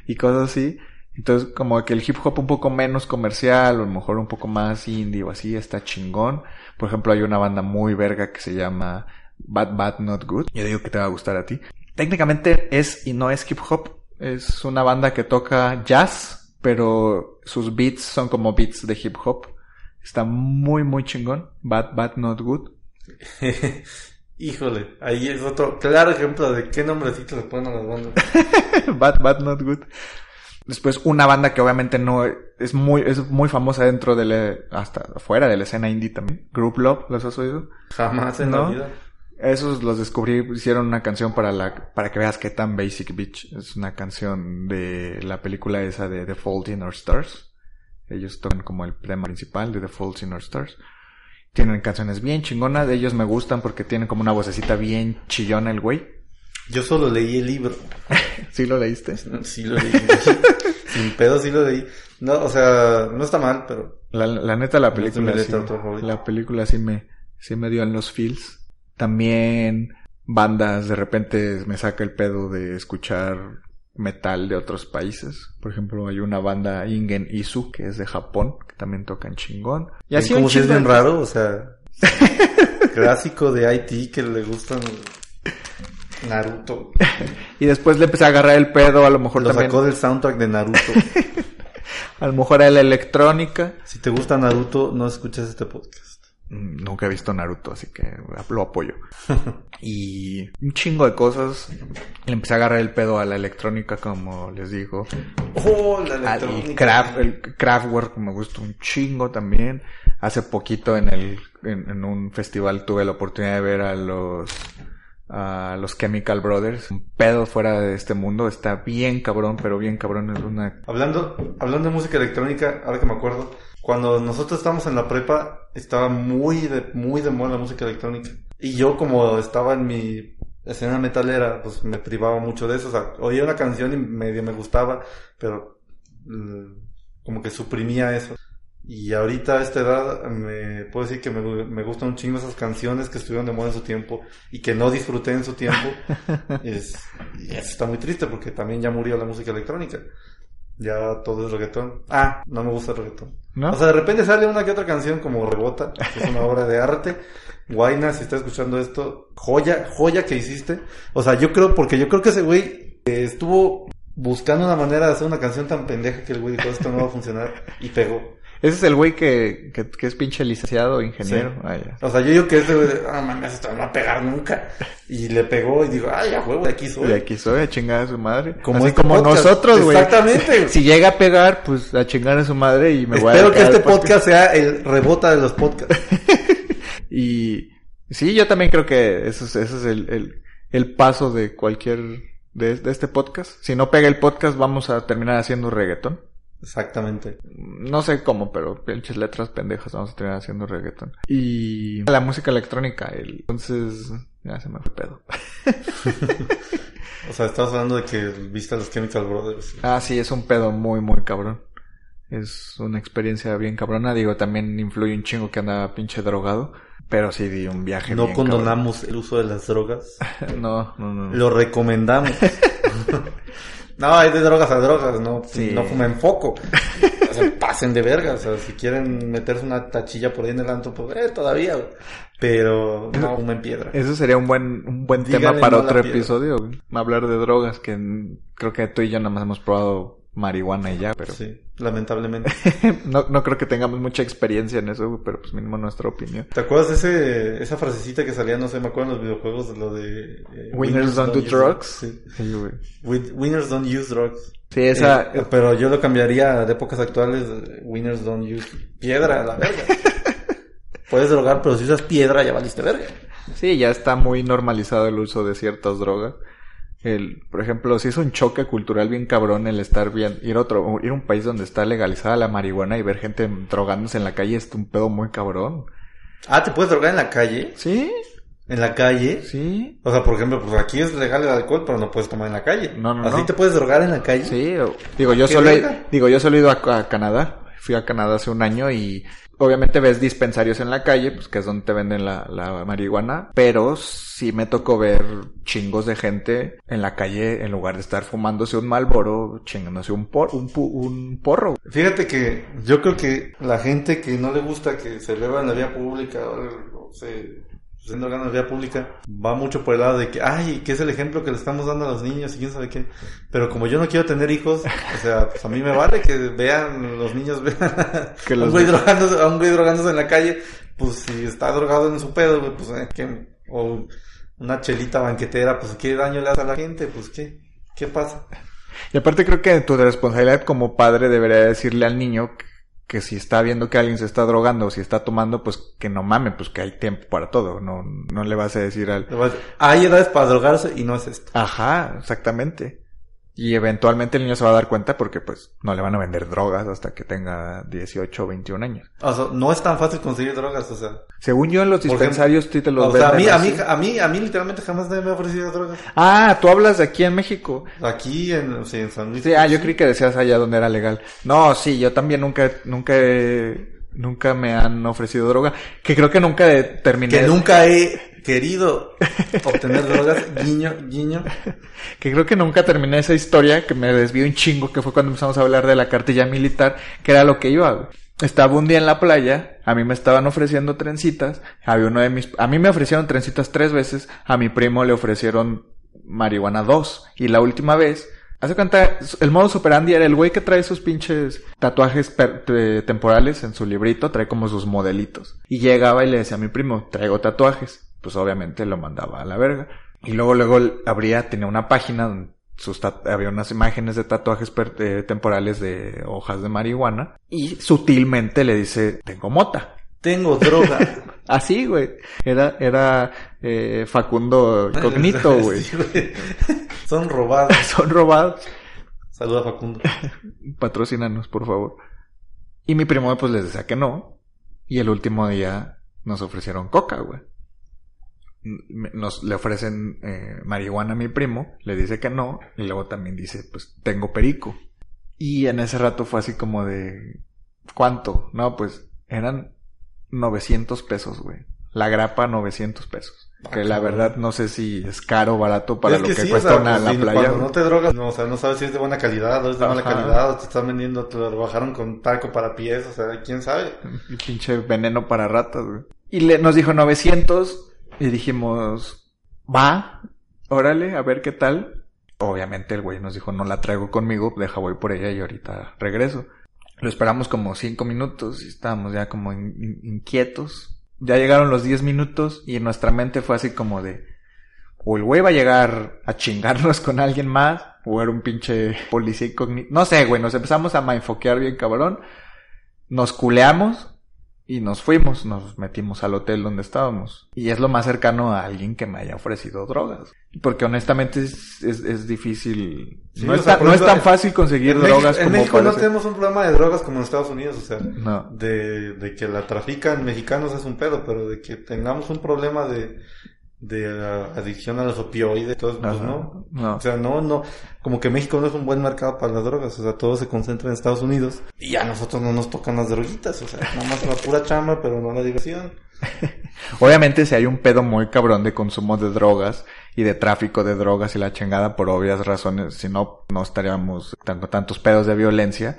y cosas así. Entonces, como que el hip hop un poco menos comercial, o a lo mejor un poco más indie o así, está chingón. Por ejemplo, hay una banda muy verga que se llama Bad Bad Not Good. Yo digo que te va a gustar a ti. Técnicamente es y no es hip hop. Es una banda que toca jazz, pero sus beats son como beats de hip hop. Está muy, muy chingón. Bad Bad Not Good. (laughs) Híjole, ahí es otro claro ejemplo de qué nombrecito le ponen a las bandas. (laughs) bad Bad Not Good. Después una banda que obviamente no es muy, es muy famosa dentro de la, hasta fuera de la escena indie también. Group Love, ¿los has oído? Jamás en la vida. Esos los descubrí, hicieron una canción para la, para que veas qué tan basic bitch. Es una canción de la película esa de The Fault in Our Stars. Ellos tocan como el tema principal de The Fault in Our Stars. Tienen canciones bien chingonas, de ellos me gustan porque tienen como una vocecita bien chillona el güey. Yo solo leí el libro. (laughs) ¿Sí lo leíste? Sí lo leí. (laughs) Sin pedo sí lo leí. No, o sea, no está mal, pero... La, la neta, la película sí, La película sí me, sí me dio en los feels. También bandas, de repente me saca el pedo de escuchar metal de otros países. Por ejemplo, hay una banda Ingen Isu, que es de Japón, que también tocan chingón. Y así como si es bien raro, o sea, (laughs) clásico de IT que le gustan Naruto. (laughs) y después le empecé a agarrar el pedo, a lo mejor lo sacó del soundtrack de Naruto. (laughs) a lo mejor a la electrónica. Si te gusta Naruto, no escuches este podcast. Nunca he visto Naruto, así que lo apoyo. (laughs) y un chingo de cosas. Le empecé a agarrar el pedo a la electrónica, como les digo. Oh, la electrónica. Y craft, el Kraftwerk me gusta un chingo también. Hace poquito en el, en un festival tuve la oportunidad de ver a los a los Chemical Brothers. Un pedo fuera de este mundo. Está bien cabrón, pero bien cabrón. Es una... Hablando, hablando de música electrónica, ahora que me acuerdo, cuando nosotros estábamos en la prepa, estaba muy de, muy de moda la música electrónica. Y yo como estaba en mi escena metalera, pues me privaba mucho de eso. O sea, oía una canción y medio me gustaba, pero mm, como que suprimía eso. Y ahorita a esta edad me puedo decir que me, me, gustan un chingo esas canciones que estuvieron de moda en su tiempo y que no disfruté en su tiempo. (laughs) es, y eso está muy triste porque también ya murió la música electrónica. Ya todo es reggaetón. Ah, no me gusta el reggaetón. O sea, de repente sale una que otra canción como Rebota, que es una obra de arte. Guayna, si está escuchando esto, joya, joya que hiciste. O sea, yo creo, porque yo creo que ese güey estuvo buscando una manera de hacer una canción tan pendeja que el güey dijo esto no va a funcionar y pegó. Ese es el güey que, que, que es pinche licenciado o ingeniero. Ah, o sea, yo digo que ese güey, ah, mames, esto no va a pegar nunca. Y le pegó y digo, ay, ya huevo, de aquí soy. De aquí soy, a chingar a su madre. Como, Así como nosotros, güey. Exactamente. (laughs) si llega a pegar, pues a chingar a su madre y me voy a... Espero que este podcast sea el rebota de los podcasts. (laughs) y sí, yo también creo que eso es, ese es el, el, el paso de cualquier... De, de este podcast. Si no pega el podcast, vamos a terminar haciendo reggaetón. Exactamente. No sé cómo, pero pinches letras pendejas vamos a tener haciendo reggaeton. Y la música electrónica, el... entonces ya se me fue pedo. (laughs) o sea, estás hablando de que viste a los Chemical Brothers. Ah, sí, es un pedo muy, muy cabrón. Es una experiencia bien cabrona. Digo, también influye un chingo que anda pinche drogado. Pero sí di un viaje. No condonamos el uso de las drogas. (laughs) no, no, no. Lo recomendamos. (laughs) No, hay de drogas a drogas, no, no fumen foco. o sea, pasen de verga. O sea, si quieren meterse una tachilla por ahí en el antro, pues eh, todavía, Pero no fumen piedra. Eso sería un buen, un buen tema para otro episodio, Hablar de drogas, que creo que tú y yo nada más hemos probado marihuana y ya, pero... Sí, lamentablemente. (laughs) no, no creo que tengamos mucha experiencia en eso, pero pues mínimo nuestra opinión. ¿Te acuerdas de ese, esa frasecita que salía, no sé, me acuerdo en los videojuegos, de lo de... Eh, winners, don't, do drugs? Sí. winners don't use drugs. Sí, esa... Eh, pero yo lo cambiaría de épocas actuales, winners don't use piedra, la verga. (laughs) Puedes drogar, pero si usas piedra ya valiste verga. Sí, ya está muy normalizado el uso de ciertas drogas el, por ejemplo, si es un choque cultural bien cabrón el estar bien, ir a otro, ir a un país donde está legalizada la marihuana y ver gente drogándose en la calle es un pedo muy cabrón. Ah, ¿te puedes drogar en la calle? Sí. ¿En la calle? Sí. O sea, por ejemplo, pues aquí es legal el alcohol, pero no puedes tomar en la calle. No, no, ¿Así te puedes drogar en la calle? Sí. Digo, yo solo he, digo, yo solo he ido a Canadá. Fui a Canadá hace un año y obviamente ves dispensarios en la calle, pues que es donde te venden la, la marihuana, pero sí me tocó ver chingos de gente en la calle en lugar de estar fumándose un malboro, chingándose un, por, un, un porro. Fíjate que yo creo que la gente que no le gusta que se beba en la vía pública o se siendo ganas de vía pública, va mucho por el lado de que, ay, que es el ejemplo que le estamos dando a los niños y quién sabe qué. Pero como yo no quiero tener hijos, o sea, pues a mí me vale que vean, los niños vean (laughs) que a, un güey drogándose, a un güey drogándose en la calle, pues si está drogado en su pedo, pues, eh, ¿qué? o una chelita banquetera, pues qué daño le hace a la gente, pues qué, qué pasa. Y aparte creo que tu responsabilidad como padre debería decirle al niño que si está viendo que alguien se está drogando o si está tomando, pues que no mame, pues que hay tiempo para todo. No, no le vas a decir al... Hay edades para drogarse y no es esto. Ajá, exactamente. Y eventualmente el niño se va a dar cuenta porque pues no le van a vender drogas hasta que tenga 18 o 21 años. O sea, no es tan fácil conseguir drogas, o sea. Según yo en los dispensarios tú te los O sea, a mí, a mí, a mí, a mí literalmente jamás nadie me ha ofrecido drogas. Ah, tú hablas de aquí en México. Aquí en, sí, en San Luis. Sí, ah, yo creí que decías allá donde era legal. No, sí, yo también nunca, nunca he, nunca me han ofrecido droga. Que creo que nunca terminé. Que nunca he querido obtener drogas, guiño, guiño. Que creo que nunca terminé esa historia, que me desvió un chingo, que fue cuando empezamos a hablar de la cartilla militar, que era lo que iba, güey. Estaba un día en la playa, a mí me estaban ofreciendo trencitas, había uno de mis, a mí me ofrecieron trencitas tres veces, a mi primo le ofrecieron marihuana dos, y la última vez, hace cuenta, el modus operandi era el güey que trae esos pinches tatuajes temporales en su librito, trae como sus modelitos, y llegaba y le decía a mi primo, traigo tatuajes, pues obviamente lo mandaba a la verga, y luego, luego abría, tenía una página donde sus había unas imágenes de tatuajes eh, temporales de hojas de marihuana y sutilmente le dice tengo mota Tengo droga. (laughs) así güey era era eh, Facundo (laughs) Cognito güey Sí. Son robados. (laughs) son robados Saluda Facundo. patrocínanos por favor y mi primo pues les decía que no y el último día nos ofrecieron coca güey nos le ofrecen eh, marihuana a mi primo, le dice que no, y luego también dice, pues tengo perico. Y en ese rato fue así como de, ¿cuánto? No, pues eran 900 pesos, güey. La grapa 900 pesos. Ah, que la verdad no sé si es caro o barato para Es lo que, sí, cuesta o sea, una pues, la playa. Cuando no te drogas, no, o sea, no sabes si es de buena calidad o es de mala Ajá. calidad o te están vendiendo, te lo bajaron con talco para pies, o sea, quién sabe. Pinche veneno para ratas, güey. Y le, nos dijo 900 y dijimos, va, órale, a ver qué tal. Obviamente el güey nos dijo, no la traigo conmigo, deja voy por ella y ahorita regreso. Lo esperamos como cinco minutos y estábamos ya como in- in- inquietos. Ya llegaron los 10 minutos y en nuestra mente fue así como de, o el güey va a llegar a chingarnos con alguien más, o era un pinche policía incógnito. No sé, güey, nos empezamos a mindfoquear bien cabrón. Nos culeamos y nos fuimos, nos metimos al hotel donde estábamos. Y es lo más cercano a alguien que me haya ofrecido drogas. Porque honestamente es, es, es difícil. Sí, no, es sea, tan- no es tan fácil conseguir en drogas México, en como México no tenemos un problema de drogas como en Estados Unidos, o sea, No. de, de que la trafican mexicanos es un pedo, pero de que tengamos un problema de, de ah, adicción a los opioides, todo, pues no. No. O sea, no, no, como que México no es un buen mercado para las drogas, o sea, todo se concentra en Estados Unidos y a nosotros no nos tocan las droguitas, o sea, nada más la pura chamba, pero no la diversión. (laughs) Obviamente si hay un pedo muy cabrón de consumo de drogas y de tráfico de drogas y la chingada por obvias razones, si no, no estaríamos tan- con tantos pedos de violencia,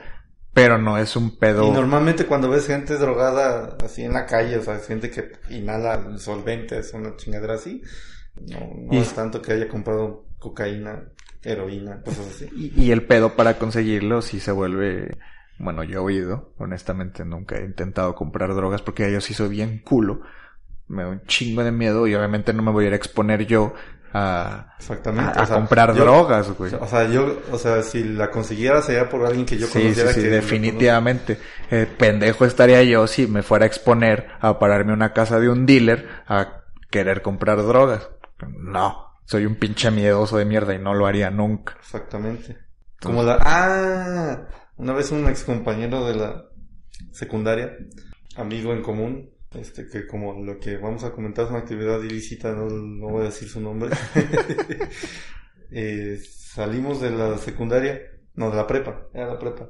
pero no es un pedo... Y normalmente cuando ves gente drogada así en la calle, o sea, gente que inhala solventes, una chingadera así, no, no Y- es tanto que haya comprado cocaína, heroína, cosas así. Y, y el pedo para conseguirlo sí se vuelve... Bueno, yo he oído, honestamente nunca he intentado comprar drogas porque yo sí soy bien culo. Me da un chingo de miedo y obviamente no me voy a ir a exponer yo a, Exactamente. a, a o sea, comprar yo- drogas, güey. O sea, yo, o sea, si la consiguiera sería por alguien que yo Sí, sí, conociera sí, que definitivamente. Eh, pendejo estaría yo si me fuera a exponer a pararme a una casa de un dealer a querer comprar drogas. No, soy un pinche miedoso de mierda y no lo haría nunca. Exactamente. Como la, ah, una vez un ex compañero de la secundaria, amigo en común, este, que como lo que vamos a comentar es una actividad ilícita, no, no voy a decir su nombre. (laughs) Eh, salimos de la secundaria, no, de la prepa, era la prepa.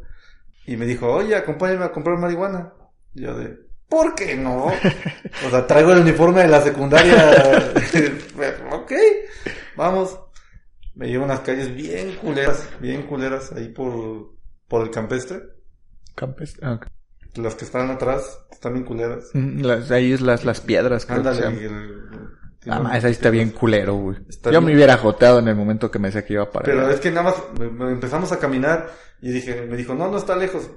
Y me dijo, oye, acompáñame a comprar marihuana. Yo de, ¿por qué no? O sea, traigo el uniforme de la secundaria. (laughs) ok, vamos. Me llevo unas calles bien culeras, bien culeras, ahí por, por el campestre. Campes- ah, ok. Las que están atrás están bien culeras. Mm, Las, ahí es las, las piedras, creo que Ándale. el- Ah, esa ahí está bien culero, güey. Yo bien. me hubiera joteado en el momento que me decía que iba para Pero allá. es que nada más me- me empezamos a caminar y dije, me dijo, no, no está lejos.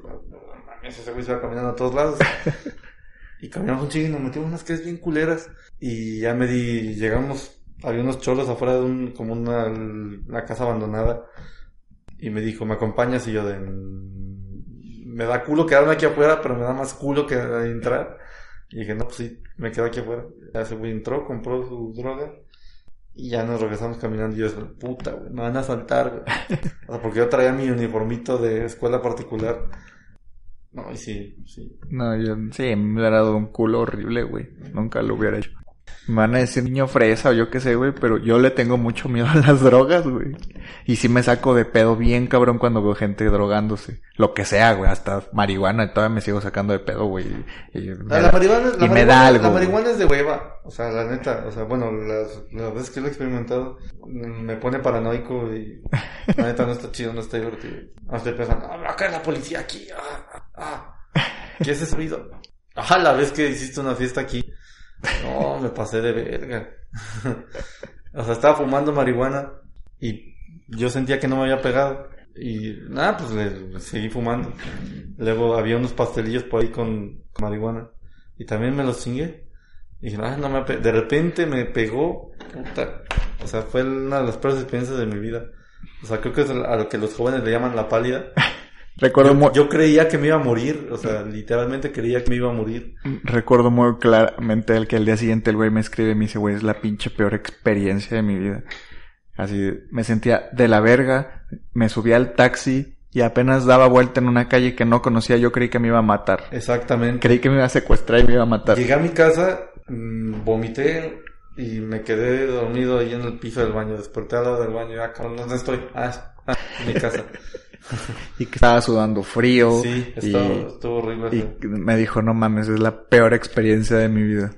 Ese güey se va caminando a todos lados. (laughs) y caminamos un chingo y nos metimos unas calles bien culeras. Y ya me di, llegamos, había unos cholos afuera de un, como una, una casa abandonada. Y me dijo, ¿me acompañas? Y yo de, "Mm, me da culo quedarme aquí afuera, pero me da más culo que entrar. Y dije, no, pues sí, me quedo aquí afuera. Ya ese güey entró, compró su droga. Y ya nos regresamos caminando y yo, puta, güey, me van a saltar, güey. O sea, porque yo traía mi uniformito de escuela particular. No, y sí, sí. No, yo sí, me hubiera dado un culo horrible, güey. Nunca lo hubiera hecho. Me van a decir niño fresa o yo qué sé, güey, pero yo le tengo mucho miedo (laughs) a las drogas, güey. Y sí me saco de pedo bien cabrón cuando veo gente drogándose. Lo que sea, güey, hasta marihuana y todavía me sigo sacando de pedo, güey. Y, me Ah, da- la marihuana, la y me marihuana- da algo. La marihuana es de hueva. O sea, la neta. O sea, bueno, las, las veces que lo he experimentado, me pone paranoico y la neta no está chido, no está divertido. Estoy pensando, ah, va a caer la policía aquí. Ah, ah, ah. ¿Qué es ese ruido? Ajá, la vez que hiciste una fiesta aquí. No, me pasé de verga. o sea, estaba fumando marihuana y yo sentía que no me había pegado. Y nada, pues le, seguí fumando. Luego había unos pastelillos por ahí con, marihuana. Y también me los chingué. Y dije, ah, no me pe-". De repente me pegó. O sea, fue una de las peores experiencias de mi vida. O sea, creo que es a lo que los jóvenes le llaman la pálida. Recuerdo, Yo, creía que me iba a morir. O sea, literalmente creía que me iba a morir. recuerdo muy claramente el que al día siguiente el güey me escribe y me dice, güey, es la pinche peor experiencia de mi vida. Así, me sentía de la verga, me subí al taxi y apenas daba vuelta en una calle que no conocía, yo creí que me iba a matar. Exactamente. Creí que me iba a secuestrar y me iba a matar. Llegué a mi casa, mm, vomité y me quedé dormido ahí en el piso del baño. Desperté al lado del baño. Ah, cabrón, ¿dónde estoy? Ah, ah, en mi casa. (laughs) (laughs) Y que estaba sudando frío. Sí, y, estuvo, estuvo horrible. y me dijo, no mames, es la peor experiencia de mi vida.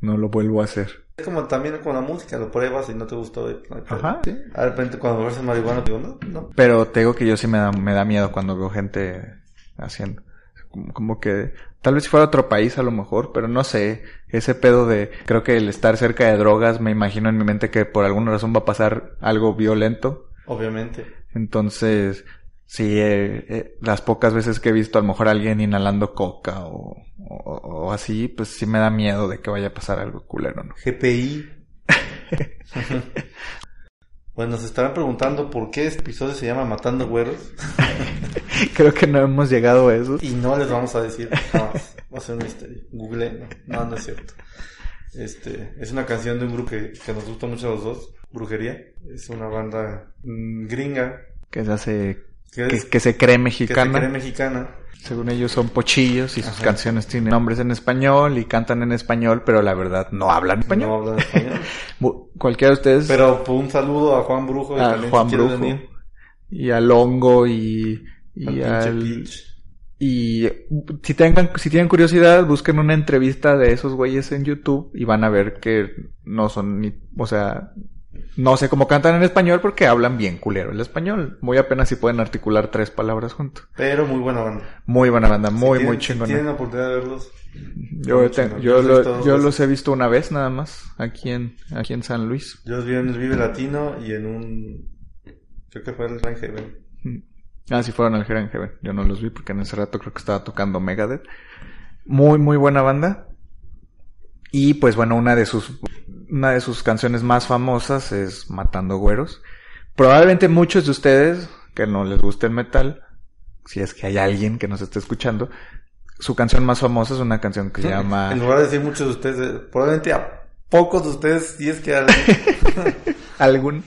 No lo vuelvo a hacer. Es como también con la música, lo pruebas y no te gustó. no. Ajá, sí. De repente cuando ves el marihuana digo, no, no. Pero te digo que yo sí me da, me da miedo cuando veo gente haciendo. Como, como que tal vez si fuera otro país a lo mejor, pero no sé. Ese pedo de, creo que el estar cerca de drogas, me imagino en mi mente que por alguna razón va a pasar algo violento. Obviamente. Entonces, sí, eh, eh, las pocas veces que he visto a lo mejor a alguien inhalando coca o, o, o así, pues sí me da miedo de que vaya a pasar algo culero, ¿no? GPI. (laughs) (laughs) bueno, se estarán preguntando por qué este episodio se llama Matando Güeros. (laughs) Creo que no hemos llegado a eso. Y no les vamos a decir jamás. Va a ser un misterio. Google, no, no, no es cierto. Este, es una canción de un grupo que, que nos gusta mucho a los dos. Brujería. Es una banda mm, gringa. Que se hace, Que, que, es- que se cree que mexicana. se cree mexicana. Según ellos son pochillos y sus canciones tienen nombres en español y cantan en español, pero la verdad no hablan español. No hablan español. (laughs) Cualquiera de ustedes, Pero un saludo a Juan Brujo. y a Juan Brujo venir, y al Hongo y, y al. Y si tengan, si tienen curiosidad, busquen una entrevista de esos güeyes en YouTube y van a ver que no son ni, o sea, no sé cómo cantan en español porque hablan bien culero el español. Muy apenas si pueden articular tres palabras juntos. Pero muy buena banda. Muy buena banda, muy, Si muy si chingona. tienen la oportunidad de verlos. Yo, te- yo, Los he lo- visto dos yo veces. los he visto una vez nada más, aquí en, aquí en San Luis. Yo los vi en el Vive Latino y en un... Creo que fue el Rain Heaven. Ah, sí fueron al Heaven Heaven. Yo no los vi porque en ese rato creo que estaba tocando Megadeth. Muy, muy buena banda. Y pues bueno, una de sus, una de sus canciones más famosas es Matando Güeros. Probablemente muchos de ustedes que no les guste el metal, si es que hay alguien que nos esté escuchando, su canción más famosa es una canción que se llama... En lugar de decir muchos de ustedes, eh, probablemente a pocos de ustedes, si es que alguien... (laughs) algún.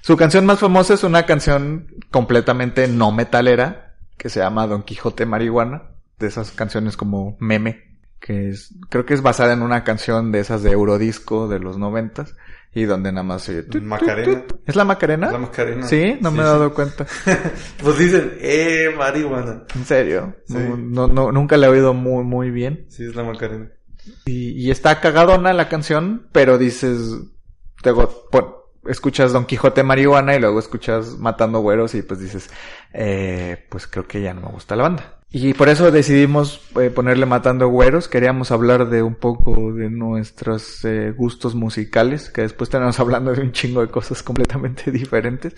Su canción más famosa es una canción completamente no metalera que se llama Don Quijote Marihuana, de esas canciones como meme, que es, creo que es basada en una canción de esas de Eurodisco de los noventas y donde nada más se... Macarena. ¿Es la Macarena? La Macarena. Sí, no me he dado sí. cuenta. (laughs) Pues dicen, eh, marihuana. En serio. Sí. No, no, nunca la he oído muy, muy bien. Sí, es la Macarena. Y, y está cagadona la canción, pero dices, luego pon- escuchas Don Quijote marihuana y luego escuchas Matando Güeros y pues dices, eh, pues creo que ya no me gusta la banda. Y por eso decidimos eh, ponerle Matando Güeros. Queríamos hablar de un poco de nuestros eh, gustos musicales, que después tenemos (laughs) hablando de un chingo de cosas completamente (laughs) diferentes,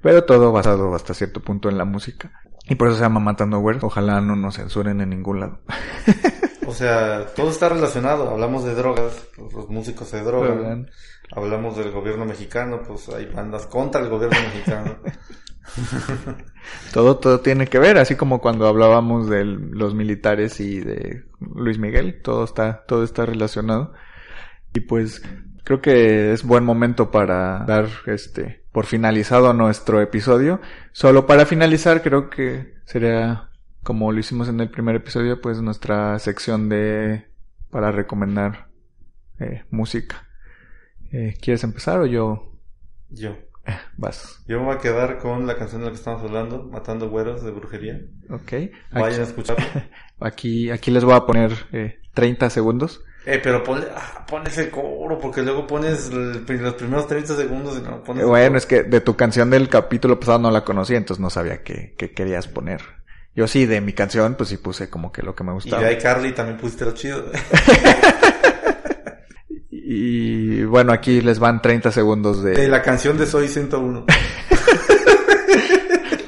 pero todo basado hasta cierto punto en la música. Y por eso se llama Matando Güeros. Ojalá no nos censuren en ningún lado. (laughs) O sea, todo está relacionado. Hablamos de drogas, pues los músicos se drogan. Hablamos del gobierno mexicano, pues hay bandas contra el gobierno mexicano. (laughs) Todo, todo tiene que ver, así como cuando hablábamos de los militares y de Luis Miguel, todo está, todo está relacionado. Y pues creo que es buen momento para dar este por finalizado nuestro episodio. Solo para finalizar, creo que sería como lo hicimos en el primer episodio, pues nuestra sección de para recomendar eh, música. Eh, ¿Quieres empezar o yo? Yo. Vas. Yo me voy a quedar con la canción de la que estamos hablando, Matando Güeros de Brujería. Ok. Vayan a Aquí, escucharla. (laughs) aquí, aquí les voy a poner eh, 30 segundos. Eh, pero ponle, ah, pones el coro, porque luego pones el- los primeros 30 segundos y no pones Eh, bueno, es que de tu canción del capítulo pasado no la conocía, entonces no sabía qué, qué querías poner. Yo sí, de mi canción, pues sí puse como que lo que me Y gustaba. de iCarly también pusiste lo chido. (laughs) (laughs) Y bueno, aquí les van 30 segundos De de... la canción de Soy 101. (laughs)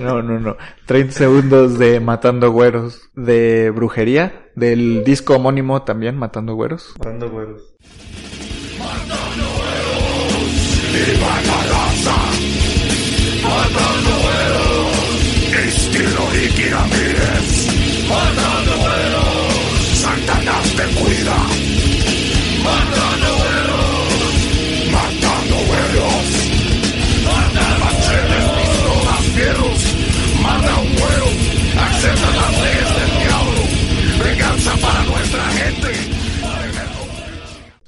No, no, no. 30 segundos de Matando Güeros. De Brujería. Del disco homónimo también, Matando Güeros. Matando Güeros. Estilo Ricky Ramírez. Matando vuelos. Satanás te cuida. Matando vuelos.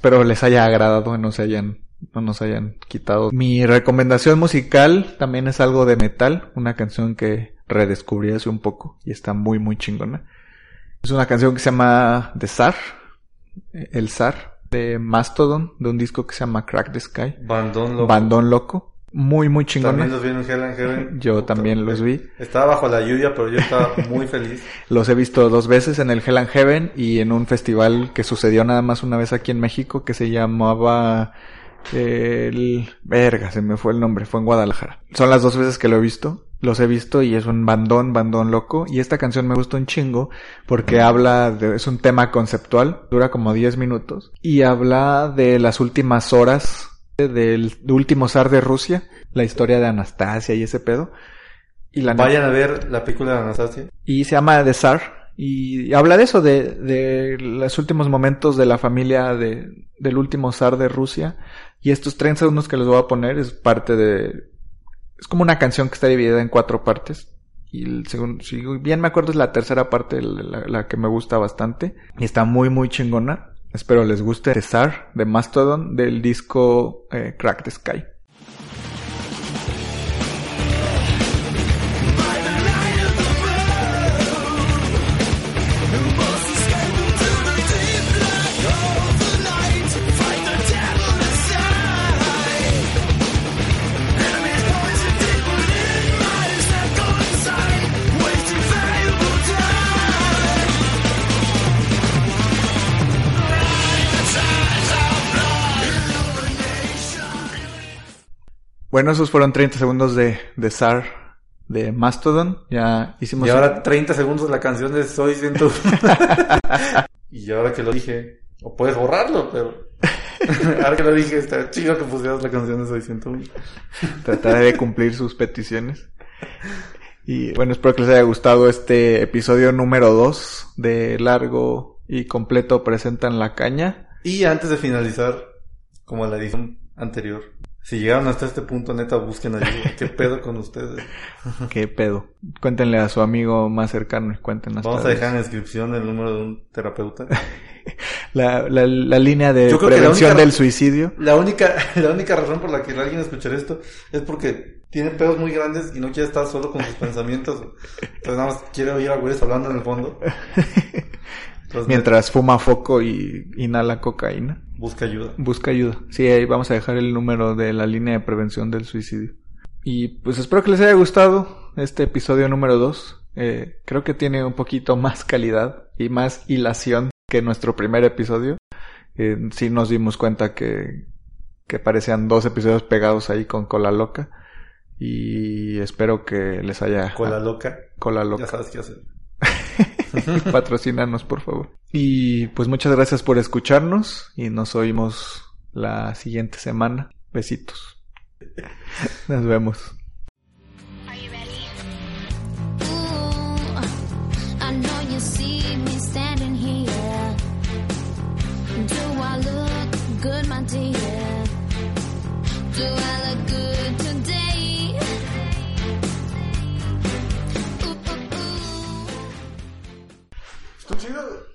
Espero les haya agradado y no se hayan, no nos hayan quitado. Mi recomendación musical también es algo de metal. Una canción que redescubrí hace un poco y está muy, muy chingona. Es una canción que se llama The Zar. El Zar. De Mastodon. De un disco que se llama Crack the Sky. Bandón Loco. Bandón Loco. Muy, muy chingona. También los vi en Hell and Heaven. (laughs) Yo también los vi. Estaba bajo la lluvia, pero yo estaba muy feliz. (laughs) Los he visto dos veces en el Hell and Heaven y en un festival que sucedió nada más una vez aquí en México que se llamaba el verga, se me fue el nombre, fue en Guadalajara. Son las dos veces que lo he visto. Los he visto y es un bandón, bandón loco. Y esta canción me gusta un chingo porque habla de, es un tema conceptual, dura como 10 minutos. Y habla de las últimas horas del último zar de Rusia, la historia de Anastasia y ese pedo. Y la Vayan a ver la película de Anastasia. y se llama The Tsar y habla de eso, de, de los últimos momentos de la familia de, del último zar de Rusia. Y estos 30 segundos que les voy a poner es parte de... Es como una canción que está dividida en cuatro partes. Y el segundo, si bien me acuerdo es la tercera parte la, la que me gusta bastante. Y está muy muy chingona. Espero les guste The Tsar de Mastodon del disco eh, Crack the Sky. Bueno, esos fueron 30 segundos de, de Tsar de Mastodon. Ya hicimos... Y ahora 30 segundos la canción de Soy 101. (laughs) y ahora que lo dije, o puedes borrarlo, pero... (laughs) ahora que lo dije, está chido que pusieras la canción de Soy 101. Trataré de cumplir sus peticiones. Y bueno, espero que les haya gustado este episodio número 2 de Largo y Completo Presentan la Caña. Y antes de finalizar, como en la edición anterior, si llegaron hasta este punto, neta, busquen ayuda. ¿Qué (laughs) pedo con ustedes? ¿Qué pedo? Cuéntenle a su amigo más cercano y cuéntenos. Vamos a dejar en la descripción el número de un terapeuta. (laughs) la, la, la línea de prevención única- del suicidio. La única, (laughs) la única razón por la que alguien escuchar esto es porque tiene pedos muy grandes y no quiere estar solo con sus pensamientos. Entonces nada más quiere oír a güeyes hablando en el fondo. Entonces, Mientras fuma foco y inhala cocaína. Busca ayuda. Busca ayuda. Sí, ahí vamos a dejar el número de la línea de prevención del suicidio. Y pues espero que les haya gustado este episodio número 2. Eh, creo que tiene un poquito más calidad y más hilación que nuestro primer episodio. Eh, sí nos dimos cuenta que, que parecían dos episodios pegados ahí con cola loca. Y espero que les haya... Cola loca. cola Ya loca. sabes qué hacer. (laughs) Patrocínanos por favor. Y pues muchas gracias por escucharnos y nos oímos la siguiente semana. Besitos. Nos vemos. Do I look good? two